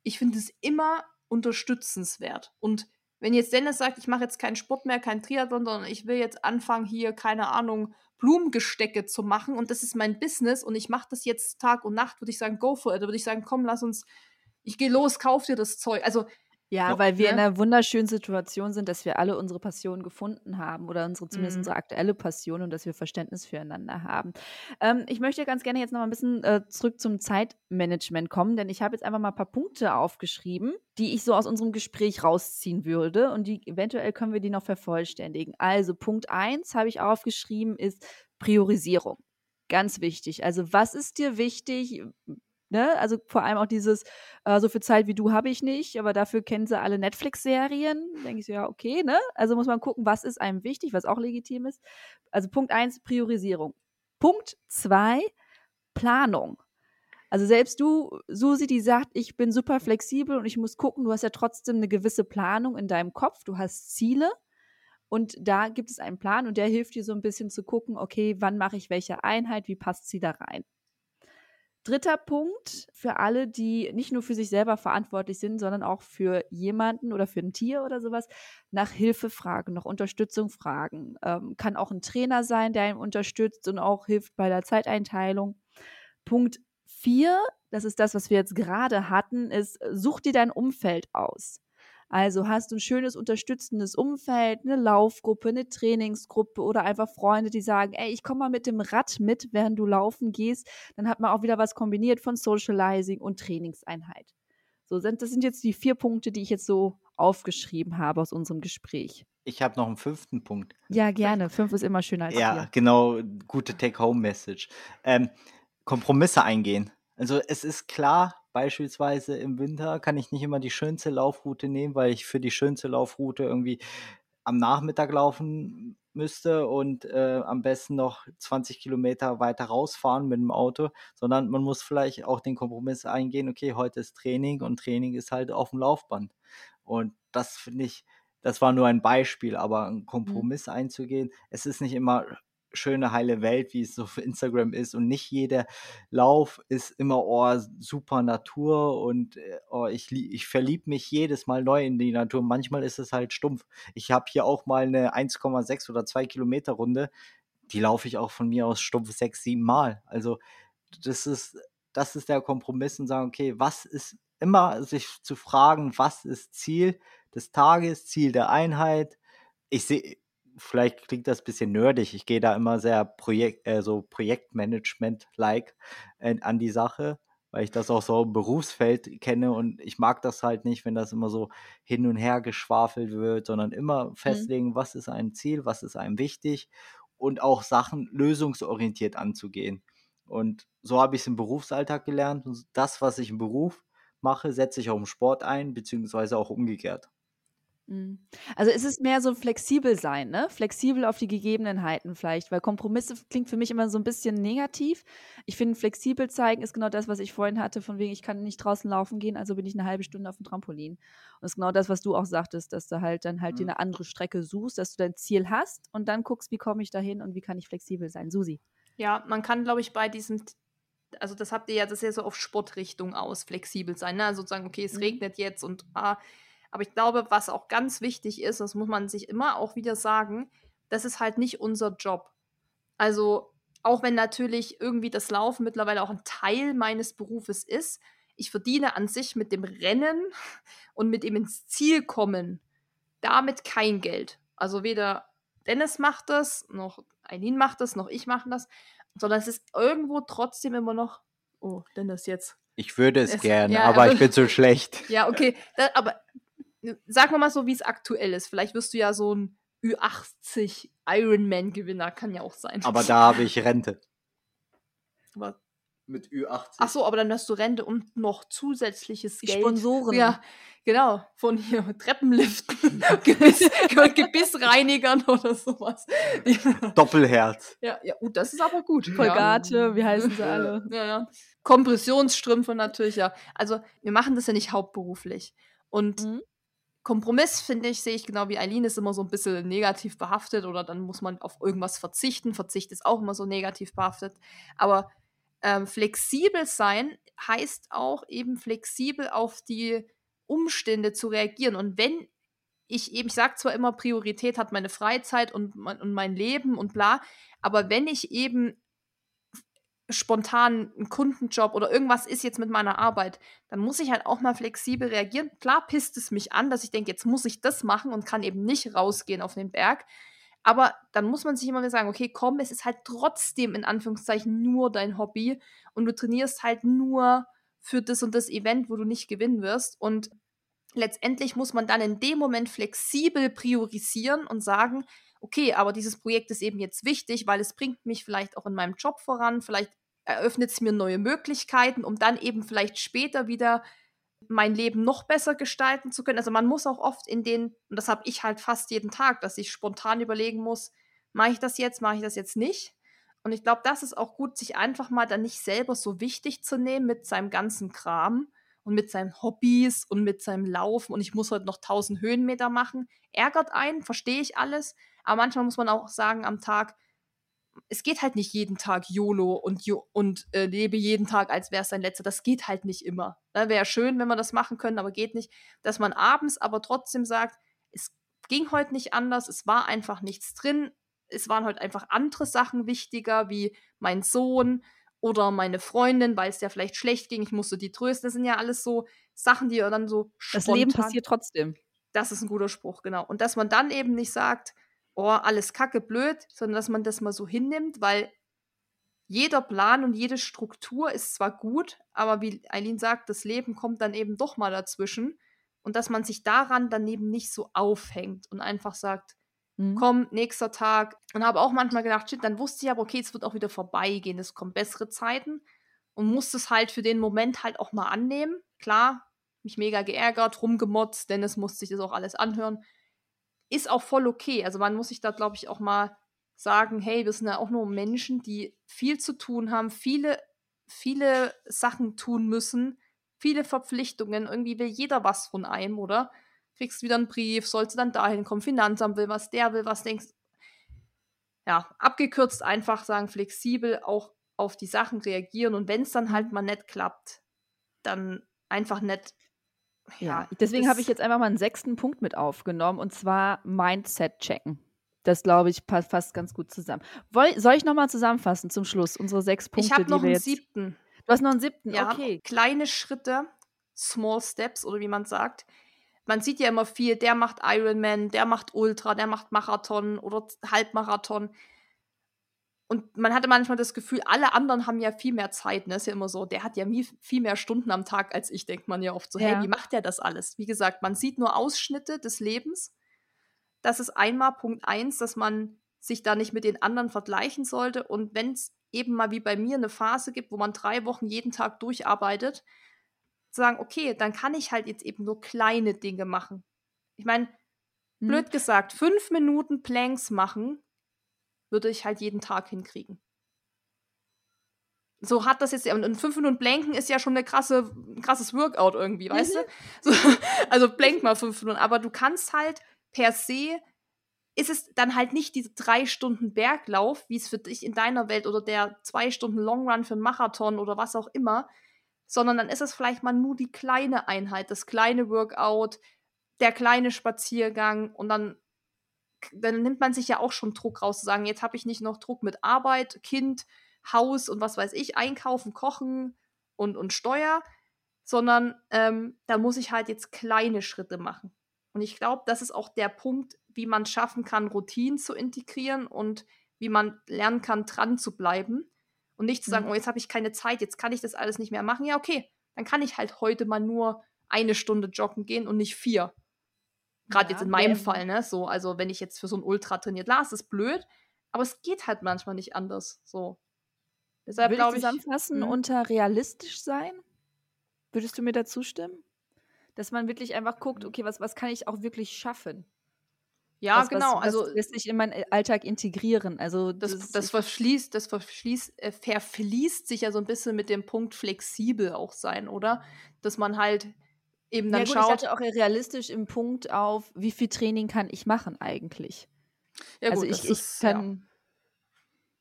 ich finde es immer unterstützenswert. Und wenn jetzt Dennis sagt, ich mache jetzt keinen Sport mehr, keinen Triathlon, sondern ich will jetzt anfangen, hier, keine Ahnung, Blumengestecke zu machen und das ist mein Business und ich mache das jetzt Tag und Nacht, würde ich sagen, go for it. Da würde ich sagen, komm, lass uns, ich gehe los, kauf dir das Zeug. Also ja, ja, weil wir ne? in einer wunderschönen Situation sind, dass wir alle unsere Passion gefunden haben oder unsere, zumindest mhm. unsere aktuelle Passion und dass wir Verständnis füreinander haben. Ähm, ich möchte ganz gerne jetzt noch mal ein bisschen äh, zurück zum Zeitmanagement kommen, denn ich habe jetzt einfach mal ein paar Punkte aufgeschrieben, die ich so aus unserem Gespräch rausziehen würde und die eventuell können wir die noch vervollständigen. Also Punkt 1 habe ich aufgeschrieben ist Priorisierung. Ganz wichtig. Also was ist dir wichtig? Ne? Also vor allem auch dieses, äh, so viel Zeit wie du habe ich nicht, aber dafür kennen sie alle Netflix-Serien. Denke ich so, ja, okay, ne? Also muss man gucken, was ist einem wichtig, was auch legitim ist. Also Punkt eins, Priorisierung. Punkt zwei, Planung. Also selbst du, Susi, die sagt, ich bin super flexibel und ich muss gucken, du hast ja trotzdem eine gewisse Planung in deinem Kopf, du hast Ziele und da gibt es einen Plan und der hilft dir so ein bisschen zu gucken, okay, wann mache ich welche Einheit, wie passt sie da rein. Dritter Punkt für alle, die nicht nur für sich selber verantwortlich sind, sondern auch für jemanden oder für ein Tier oder sowas, nach Hilfe fragen, nach Unterstützung fragen. Ähm, kann auch ein Trainer sein, der ihm unterstützt und auch hilft bei der Zeiteinteilung. Punkt vier, das ist das, was wir jetzt gerade hatten, ist, such dir dein Umfeld aus. Also hast du ein schönes unterstützendes Umfeld, eine Laufgruppe, eine Trainingsgruppe oder einfach Freunde, die sagen, ey, ich komme mal mit dem Rad mit, während du laufen gehst. Dann hat man auch wieder was kombiniert von Socializing und Trainingseinheit. So, das sind jetzt die vier Punkte, die ich jetzt so aufgeschrieben habe aus unserem Gespräch. Ich habe noch einen fünften Punkt. Ja, gerne. Fünf ist immer schöner als Ja, vier. genau. Gute Take-Home-Message. Ähm, Kompromisse eingehen. Also es ist klar, beispielsweise im Winter kann ich nicht immer die schönste Laufroute nehmen, weil ich für die schönste Laufroute irgendwie am Nachmittag laufen müsste und äh, am besten noch 20 Kilometer weiter rausfahren mit dem Auto, sondern man muss vielleicht auch den Kompromiss eingehen, okay, heute ist Training und Training ist halt auf dem Laufband. Und das finde ich, das war nur ein Beispiel, aber einen mhm. Kompromiss mhm. einzugehen, es ist nicht immer schöne, heile Welt, wie es so für Instagram ist. Und nicht jeder Lauf ist immer, oh, super Natur und oh, ich, ich verliebe mich jedes Mal neu in die Natur. Manchmal ist es halt stumpf. Ich habe hier auch mal eine 1,6 oder 2 Kilometer Runde. Die laufe ich auch von mir aus stumpf sechs, sieben Mal. Also, das ist, das ist der Kompromiss und sagen, okay, was ist immer sich zu fragen, was ist Ziel des Tages, Ziel der Einheit. Ich sehe, vielleicht klingt das ein bisschen nerdig. Ich gehe da immer sehr Projekt, äh, so Projektmanagement-like äh, an die Sache, weil ich das auch so im Berufsfeld kenne und ich mag das halt nicht, wenn das immer so hin und her geschwafelt wird, sondern immer mhm. festlegen, mhm. was ist ein Ziel, was ist einem wichtig und auch Sachen lösungsorientiert anzugehen. Und so habe ich es im Berufsalltag gelernt und das, was ich im Beruf mache, setze ich auch im Sport ein, beziehungsweise auch umgekehrt. Mhm. Also ist es mehr so flexibel sein, ne? Flexibel auf die Gegebenheiten vielleicht, weil Kompromisse klingt für mich immer so ein bisschen negativ. Ich finde, flexibel zeigen ist genau das, was ich vorhin hatte, von wegen, ich kann nicht draußen laufen gehen, also bin ich eine halbe Stunde auf dem Trampolin. Und das ist genau das, was du auch sagtest, dass du halt dann halt mhm. dir eine andere Strecke suchst, dass du dein Ziel hast und dann guckst, wie komme ich dahin und wie kann ich flexibel sein. Susi. Ja, man kann, glaube ich, bei diesem also das habt ihr ja, das ist ja so auf Sportrichtung aus, flexibel sein. Ne? Also sozusagen, okay, es mhm. regnet jetzt und ah, aber ich glaube, was auch ganz wichtig ist, das muss man sich immer auch wieder sagen, das ist halt nicht unser Job. Also auch wenn natürlich irgendwie das Laufen mittlerweile auch ein Teil meines Berufes ist, ich verdiene an sich mit dem Rennen und mit dem ins Ziel kommen damit kein Geld. Also weder Dennis macht das, noch Eileen macht das, noch ich mache das, sondern es ist irgendwo trotzdem immer noch, oh, Dennis jetzt. Ich würde es, es gerne, ja, aber, ich bin zu schlecht. Ja, okay, da, aber sag mal so, wie es aktuell ist. Vielleicht wirst du ja so ein Ü80 Ironman-Gewinner, kann ja auch sein. Aber da habe ich Rente. Aber mit Ü80. Ach so, aber dann hast du Rente und noch zusätzliches Die Geld. Sponsoren. Ja, genau. Von hier Treppenliften, Gebiss, Gebissreinigern oder sowas. Doppelherz. Ja, ja, gut, das ist aber gut. Polgate, ja. wie heißen sie alle? Ja, ja. Kompressionsstrümpfe natürlich, ja. Also, wir machen das ja nicht hauptberuflich. Und mhm. Kompromiss, finde ich, sehe ich genau wie Eileen, ist immer so ein bisschen negativ behaftet oder dann muss man auf irgendwas verzichten. Verzicht ist auch immer so negativ behaftet. Aber ähm, flexibel sein heißt auch eben flexibel auf die Umstände zu reagieren. Und wenn ich eben, ich sage zwar immer, Priorität hat meine Freizeit und mein, und mein Leben und bla, aber wenn ich eben spontan einen Kundenjob oder irgendwas ist jetzt mit meiner Arbeit, dann muss ich halt auch mal flexibel reagieren. Klar pisst es mich an, dass ich denke, jetzt muss ich das machen und kann eben nicht rausgehen auf den Berg. Aber dann muss man sich immer wieder sagen, okay, komm, es ist halt trotzdem in Anführungszeichen nur dein Hobby und du trainierst halt nur für das und das Event, wo du nicht gewinnen wirst. Und letztendlich muss man dann in dem Moment flexibel priorisieren und sagen, okay, aber dieses Projekt ist eben jetzt wichtig, weil es bringt mich vielleicht auch in meinem Job voran, vielleicht eröffnet es mir neue Möglichkeiten, um dann eben vielleicht später wieder mein Leben noch besser gestalten zu können. Also man muss auch oft in den, und das habe ich halt fast jeden Tag, dass ich spontan überlegen muss, mache ich das jetzt, mache ich das jetzt nicht. Und ich glaube, das ist auch gut, sich einfach mal dann nicht selber so wichtig zu nehmen mit seinem ganzen Kram und mit seinen Hobbys und mit seinem Laufen und ich muss heute noch 1000 Höhenmeter machen. Ärgert einen, verstehe ich alles. Aber manchmal muss man auch sagen am Tag, es geht halt nicht jeden Tag YOLO und, und äh, lebe jeden Tag, als wäre es sein letzter. Das geht halt nicht immer. Ne? Wäre schön, wenn wir das machen können, aber geht nicht. Dass man abends aber trotzdem sagt, es ging heute nicht anders, es war einfach nichts drin. Es waren heute einfach andere Sachen wichtiger, wie mein Sohn oder meine Freundin, weil es ja vielleicht schlecht ging, ich musste die trösten. Das sind ja alles so Sachen, die dann so Das Leben passiert trotzdem. Das ist ein guter Spruch, genau. Und dass man dann eben nicht sagt, oh, alles kacke blöd, sondern dass man das mal so hinnimmt, weil jeder Plan und jede Struktur ist zwar gut, aber wie Eileen sagt, das Leben kommt dann eben doch mal dazwischen und dass man sich daran dann eben nicht so aufhängt und einfach sagt, mhm. komm, nächster Tag. Und habe auch manchmal gedacht, shit, dann wusste ich aber, okay, es wird auch wieder vorbeigehen, es kommen bessere Zeiten und musste es halt für den Moment halt auch mal annehmen. Klar, mich mega geärgert, rumgemotzt, denn es musste sich das auch alles anhören ist auch voll okay. Also man muss sich da, glaube ich, auch mal sagen, hey, wir sind ja auch nur Menschen, die viel zu tun haben, viele, viele Sachen tun müssen, viele Verpflichtungen. Irgendwie will jeder was von einem, oder? Kriegst wieder einen Brief, sollst du dann dahin kommen, Finanzamt will was, der will was, denkst. Ja, abgekürzt einfach sagen, flexibel auch auf die Sachen reagieren und wenn es dann halt mal nicht klappt, dann einfach nicht ja, deswegen habe ich jetzt einfach mal einen sechsten Punkt mit aufgenommen und zwar Mindset checken. Das glaube ich passt fast ganz gut zusammen. Woll, soll ich nochmal zusammenfassen zum Schluss unsere sechs Punkte? Ich habe noch einen jetzt... siebten. Du hast noch einen siebten, ja, okay. Kleine Schritte, Small Steps oder wie man sagt. Man sieht ja immer viel, der macht Ironman, der macht Ultra, der macht Marathon oder Halbmarathon. Und man hatte manchmal das Gefühl, alle anderen haben ja viel mehr Zeit. Ne? Ist ja immer so, der hat ja viel mehr Stunden am Tag als ich, denkt man ja oft so, ja. hey, wie macht der das alles? Wie gesagt, man sieht nur Ausschnitte des Lebens. Das ist einmal Punkt eins, dass man sich da nicht mit den anderen vergleichen sollte. Und wenn es eben mal wie bei mir eine Phase gibt, wo man drei Wochen jeden Tag durcharbeitet, zu sagen, okay, dann kann ich halt jetzt eben nur kleine Dinge machen. Ich meine, hm. blöd gesagt, fünf Minuten Planks machen würde ich halt jeden Tag hinkriegen. So hat das jetzt, und fünf Minuten Blanken ist ja schon eine krasse, ein krasses Workout irgendwie, weißt mhm. du? So, also blank mal fünf Minuten, aber du kannst halt per se, ist es dann halt nicht diese drei Stunden Berglauf, wie es für dich in deiner Welt oder der zwei Stunden Longrun für einen Marathon oder was auch immer, sondern dann ist es vielleicht mal nur die kleine Einheit, das kleine Workout, der kleine Spaziergang und dann dann nimmt man sich ja auch schon Druck raus, zu sagen, jetzt habe ich nicht noch Druck mit Arbeit, Kind, Haus und was weiß ich, einkaufen, kochen und, und Steuer, sondern ähm, da muss ich halt jetzt kleine Schritte machen. Und ich glaube, das ist auch der Punkt, wie man schaffen kann, Routinen zu integrieren und wie man lernen kann, dran zu bleiben und nicht zu sagen, mhm. oh, jetzt habe ich keine Zeit, jetzt kann ich das alles nicht mehr machen. Ja, okay, dann kann ich halt heute mal nur eine Stunde joggen gehen und nicht vier. Gerade ja, jetzt in meinem Fall, ne? So, also wenn ich jetzt für so ein Ultra trainiert, las, ist blöd, aber es geht halt manchmal nicht anders. So. Deshalb Würde ich zusammenfassen ich, unter realistisch sein? Würdest du mir dazu stimmen? Dass man wirklich einfach guckt, okay, was, was kann ich auch wirklich schaffen? Ja, was, genau. Was, was also lässt sich in meinen Alltag integrieren. Also das, das, das verschließt, das verschließt, äh, verfließt sich ja so ein bisschen mit dem Punkt flexibel auch sein, oder? Dass man halt eben dann ja, gut, schaut. Ich hatte auch realistisch im Punkt auf, wie viel Training kann ich machen eigentlich. Ja, also gut, ich, ich kann. Ja.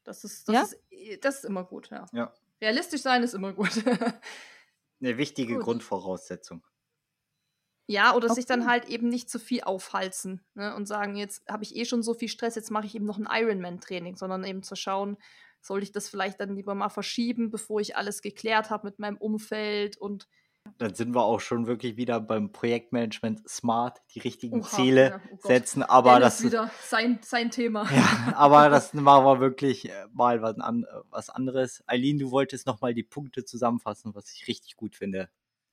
Das ist, das, ja? ist, das ist immer gut, ja. ja. Realistisch sein ist immer gut. Eine wichtige gut. Grundvoraussetzung. Ja, oder okay. sich dann halt eben nicht zu viel aufhalsen ne, und sagen, jetzt habe ich eh schon so viel Stress, jetzt mache ich eben noch ein Ironman-Training, sondern eben zu schauen, soll ich das vielleicht dann lieber mal verschieben, bevor ich alles geklärt habe mit meinem Umfeld und dann sind wir auch schon wirklich wieder beim Projektmanagement smart, die richtigen Oha, Ziele ja, oh setzen. Aber Dennis das ist wieder sein, sein Thema. Ja, aber das machen wir wirklich äh, mal was, an, was anderes. Eileen, du wolltest nochmal die Punkte zusammenfassen, was ich richtig gut finde.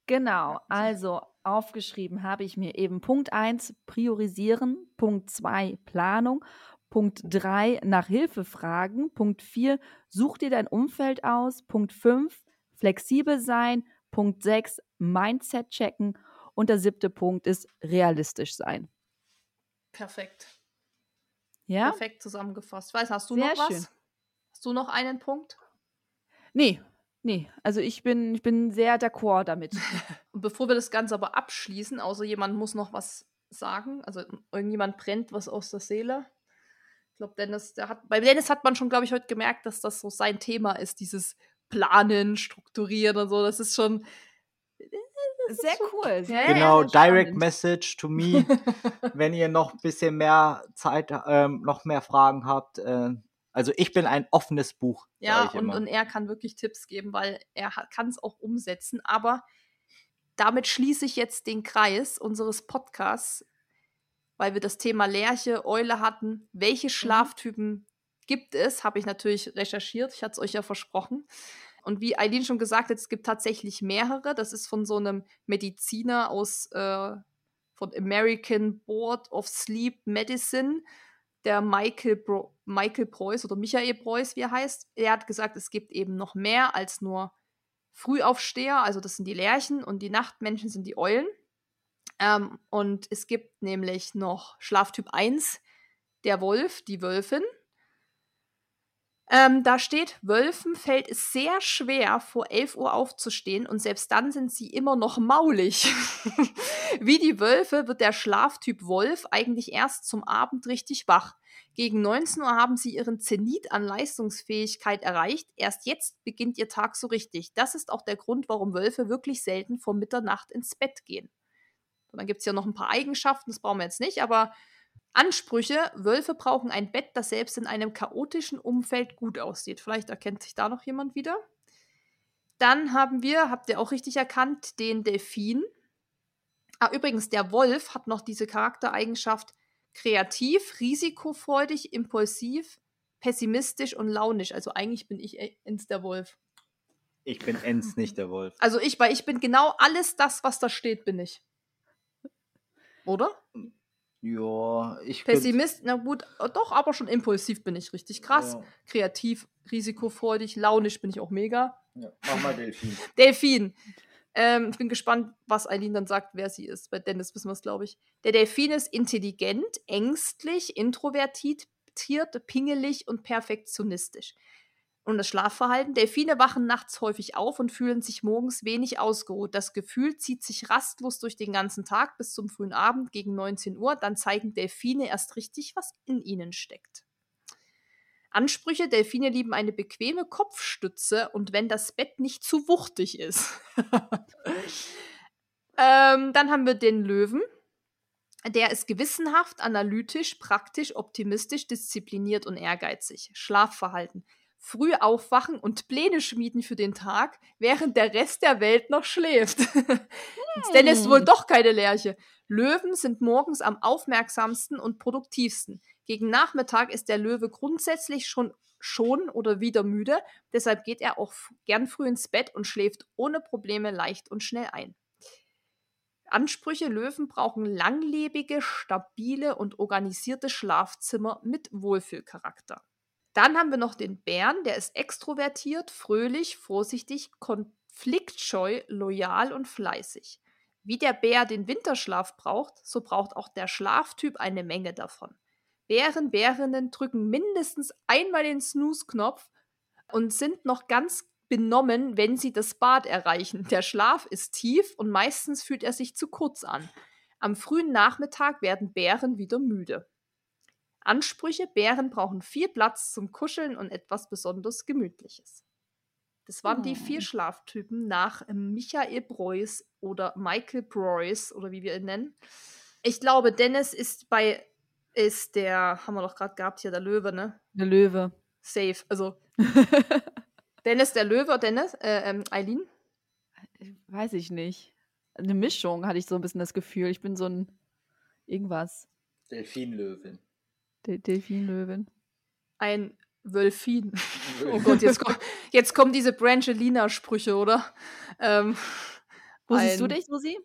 Genau, also aufgeschrieben habe ich mir eben Punkt 1 priorisieren, Punkt 2 Planung, Punkt 3 nach Hilfe fragen, Punkt 4 such dir dein Umfeld aus, Punkt 5 flexibel sein, Punkt 6 Mindset checken und der siebte Punkt ist realistisch sein. Perfekt. Ja? Perfekt zusammengefasst. Weiß, hast du Sehr noch was? Schön. Hast du noch einen Punkt? Nee, Nee, also ich bin, ich bin sehr d'accord damit. Und bevor wir das Ganze aber abschließen, außer jemand muss noch was sagen, also irgendjemand brennt was aus der Seele. Ich glaube, Dennis, der hat, bei Dennis hat man schon, glaube ich, heute gemerkt, dass das so sein Thema ist, dieses Planen, Strukturieren und so. Das ist schon. Das sehr schon, cool. Ja, genau, ja, Direct. Message to me. wenn ihr noch ein bisschen mehr Zeit, ähm, noch mehr Fragen habt, äh, also ich bin ein offenes Buch. Ja, und, und er kann wirklich Tipps geben, weil er kann es auch umsetzen. Aber damit schließe ich jetzt den Kreis unseres Podcasts, weil wir das Thema Lerche, Eule hatten. Welche mhm. Schlaftypen mhm. Gibt es? Habe ich natürlich recherchiert. Ich hatte es euch ja versprochen. Und wie Eileen schon gesagt hat, es gibt tatsächlich mehrere. Das ist von so einem Mediziner aus äh, von American Board of Sleep Medicine der Michael, Bro Michael Preuß oder Michael Preuß, wie er heißt, er hat gesagt, es gibt eben noch mehr als nur Frühaufsteher, also das sind die Lerchen und die Nachtmenschen sind die Eulen. Ähm, und es gibt nämlich noch Schlaftyp 1, der Wolf, die Wölfin. Ähm, da steht, Wölfen fällt es sehr schwer, vor 11 Uhr aufzustehen und selbst dann sind sie immer noch maulig. Wie die Wölfe wird der Schlaftyp Wolf eigentlich erst zum Abend richtig wach. Gegen 19 Uhr haben sie ihren Zenit an Leistungsfähigkeit erreicht. Erst jetzt beginnt ihr Tag so richtig. Das ist auch der Grund, warum Wölfe wirklich selten vor Mitternacht ins Bett gehen. Und dann gibt es ja noch ein paar Eigenschaften, das brauchen wir jetzt nicht, aber Ansprüche, Wölfe brauchen ein Bett, das selbst in einem chaotischen Umfeld gut aussieht. Vielleicht erkennt sich da noch jemand wieder. Dann haben wir, habt ihr auch richtig erkannt, den Delfin. Ah, übrigens, der Wolf hat noch diese Charaktereigenschaft kreativ, risikofreudig, impulsiv, pessimistisch und launisch. Also eigentlich bin ich Ens der Wolf. Ich bin Ens nicht der Wolf. Also ich, weil ich bin genau alles das, was da steht, bin ich. Oder? Ja, ich Pessimist, na gut, äh, doch, aber schon impulsiv bin ich richtig krass. Ja. Kreativ, risikofreudig, launisch bin ich auch mega. Ja, mach mal Delfin. Delfin. Ähm, ich bin gespannt, was Eileen dann sagt, wer sie ist. Bei Dennis wissen wir es, glaube ich. Der Delfin ist intelligent, ängstlich, introvertiert, pingelig und perfektionistisch. Und das Schlafverhalten. Delfine wachen nachts häufig auf und fühlen sich morgens wenig ausgeruht. Das Gefühl zieht sich rastlos durch den ganzen Tag bis zum frühen Abend gegen 19 Uhr. Dann zeigen Delfine erst richtig, was in ihnen steckt. Ansprüche. Delfine lieben eine bequeme Kopfstütze und wenn das Bett nicht zu wuchtig ist. ähm, dann haben wir den Löwen. Der ist gewissenhaft, analytisch, praktisch, optimistisch, diszipliniert und ehrgeizig. Schlafverhalten. Früh aufwachen und Pläne schmieden für den Tag, während der Rest der Welt noch schläft. Denn es ist wohl doch keine Lerche. Löwen sind morgens am aufmerksamsten und produktivsten. Gegen Nachmittag ist der Löwe grundsätzlich schon schon oder wieder müde, deshalb geht er auch gern früh ins Bett und schläft ohne Probleme leicht und schnell ein. Ansprüche Löwen brauchen langlebige, stabile und organisierte Schlafzimmer mit Wohlfühlcharakter. Dann haben wir noch den Bären, der ist extrovertiert, fröhlich, vorsichtig, konfliktscheu, loyal und fleißig. Wie der Bär den Winterschlaf braucht, so braucht auch der Schlaftyp eine Menge davon. Bären, Bärinnen drücken mindestens einmal den Snooze-Knopf und sind noch ganz benommen, wenn sie das Bad erreichen. Der Schlaf ist tief und meistens fühlt er sich zu kurz an. Am frühen Nachmittag werden Bären wieder müde. Ansprüche: Bären brauchen viel Platz zum Kuscheln und etwas besonders Gemütliches. Das waren oh. die vier Schlaftypen nach Michael Preuß oder Michael Preuß oder wie wir ihn nennen. Ich glaube, Dennis ist bei ist der, haben wir doch gerade gehabt hier, der Löwe, ne? Der Löwe. Safe. Also. Dennis der Löwe, Dennis, äh, ähm, Eileen? Weiß ich nicht. Eine Mischung hatte ich so ein bisschen das Gefühl. Ich bin so ein irgendwas. Delfinlöwin. De Delfinlöwin. Ein Wölfin. oh Gott, jetzt, komm, jetzt kommen diese Brangelina-Sprüche, oder? Ähm, Wo siehst du dich, Susi?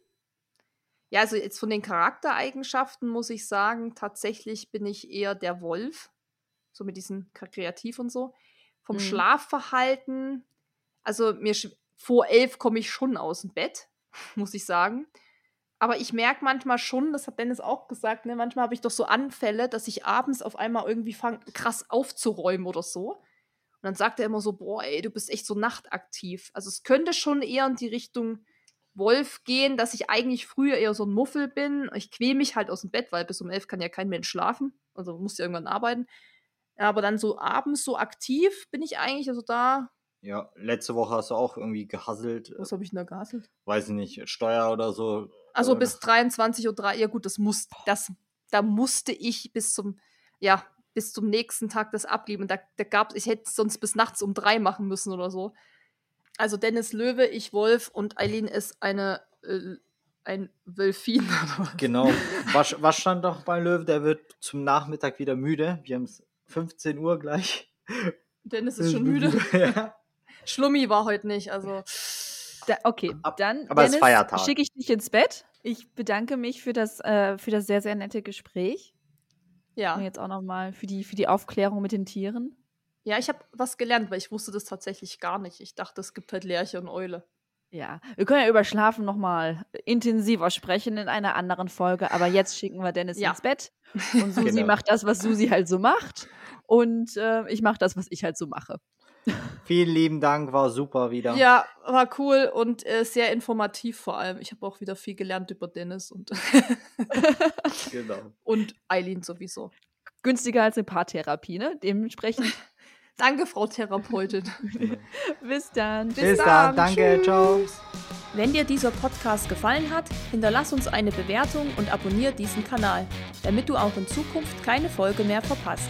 Ja, also jetzt von den Charaktereigenschaften muss ich sagen, tatsächlich bin ich eher der Wolf. So mit diesem Kreativ und so. Vom mhm. Schlafverhalten, also mir vor elf komme ich schon aus dem Bett, muss ich sagen. Aber ich merke manchmal schon, das hat Dennis auch gesagt, ne, manchmal habe ich doch so Anfälle, dass ich abends auf einmal irgendwie fange, krass aufzuräumen oder so. Und dann sagt er immer so, boah, ey, du bist echt so nachtaktiv. Also es könnte schon eher in die Richtung Wolf gehen, dass ich eigentlich früher eher so ein Muffel bin. Ich quäle mich halt aus dem Bett, weil bis um elf kann ja kein Mensch schlafen. Also muss ja irgendwann arbeiten. Aber dann so abends so aktiv bin ich eigentlich, also da. Ja, letzte Woche hast du auch irgendwie gehasselt. Was habe ich denn da gehasselt? Weiß ich nicht, Steuer oder so. Also bis 23.03 Uhr. Ja gut, das muss, das, da musste ich bis zum, ja, bis zum nächsten Tag das abgeben. Da, da gab ich hätte sonst bis nachts um drei machen müssen oder so. Also Dennis Löwe, ich Wolf und Eileen ist eine äh, ein Wölfin. genau. Was, was stand doch bei Löwe? Der wird zum Nachmittag wieder müde. Wir haben es 15 Uhr gleich. Dennis ist schon müde. ja. Schlummi war heute nicht, also. Da, okay, dann aber Dennis, schicke ich dich ins Bett. Ich bedanke mich für das, äh, für das sehr, sehr nette Gespräch. Ja. Und jetzt auch nochmal für die, für die Aufklärung mit den Tieren. Ja, ich habe was gelernt, weil ich wusste das tatsächlich gar nicht. Ich dachte, es gibt halt Lerche und Eule. Ja, wir können ja über Schlafen nochmal intensiver sprechen in einer anderen Folge, aber jetzt schicken wir Dennis ja. ins Bett und Susi genau. macht das, was Susi halt so macht und äh, ich mache das, was ich halt so mache. Vielen lieben Dank, war super wieder. Ja, war cool und äh, sehr informativ vor allem. Ich habe auch wieder viel gelernt über Dennis und genau. und Eileen sowieso. Günstiger als eine Paartherapie, ne? Dementsprechend Danke, Frau Therapeutin. Bis dann. Bis, Bis dann. dann. Danke. Tschüss. Ciao. Wenn dir dieser Podcast gefallen hat, hinterlass uns eine Bewertung und abonniere diesen Kanal, damit du auch in Zukunft keine Folge mehr verpasst.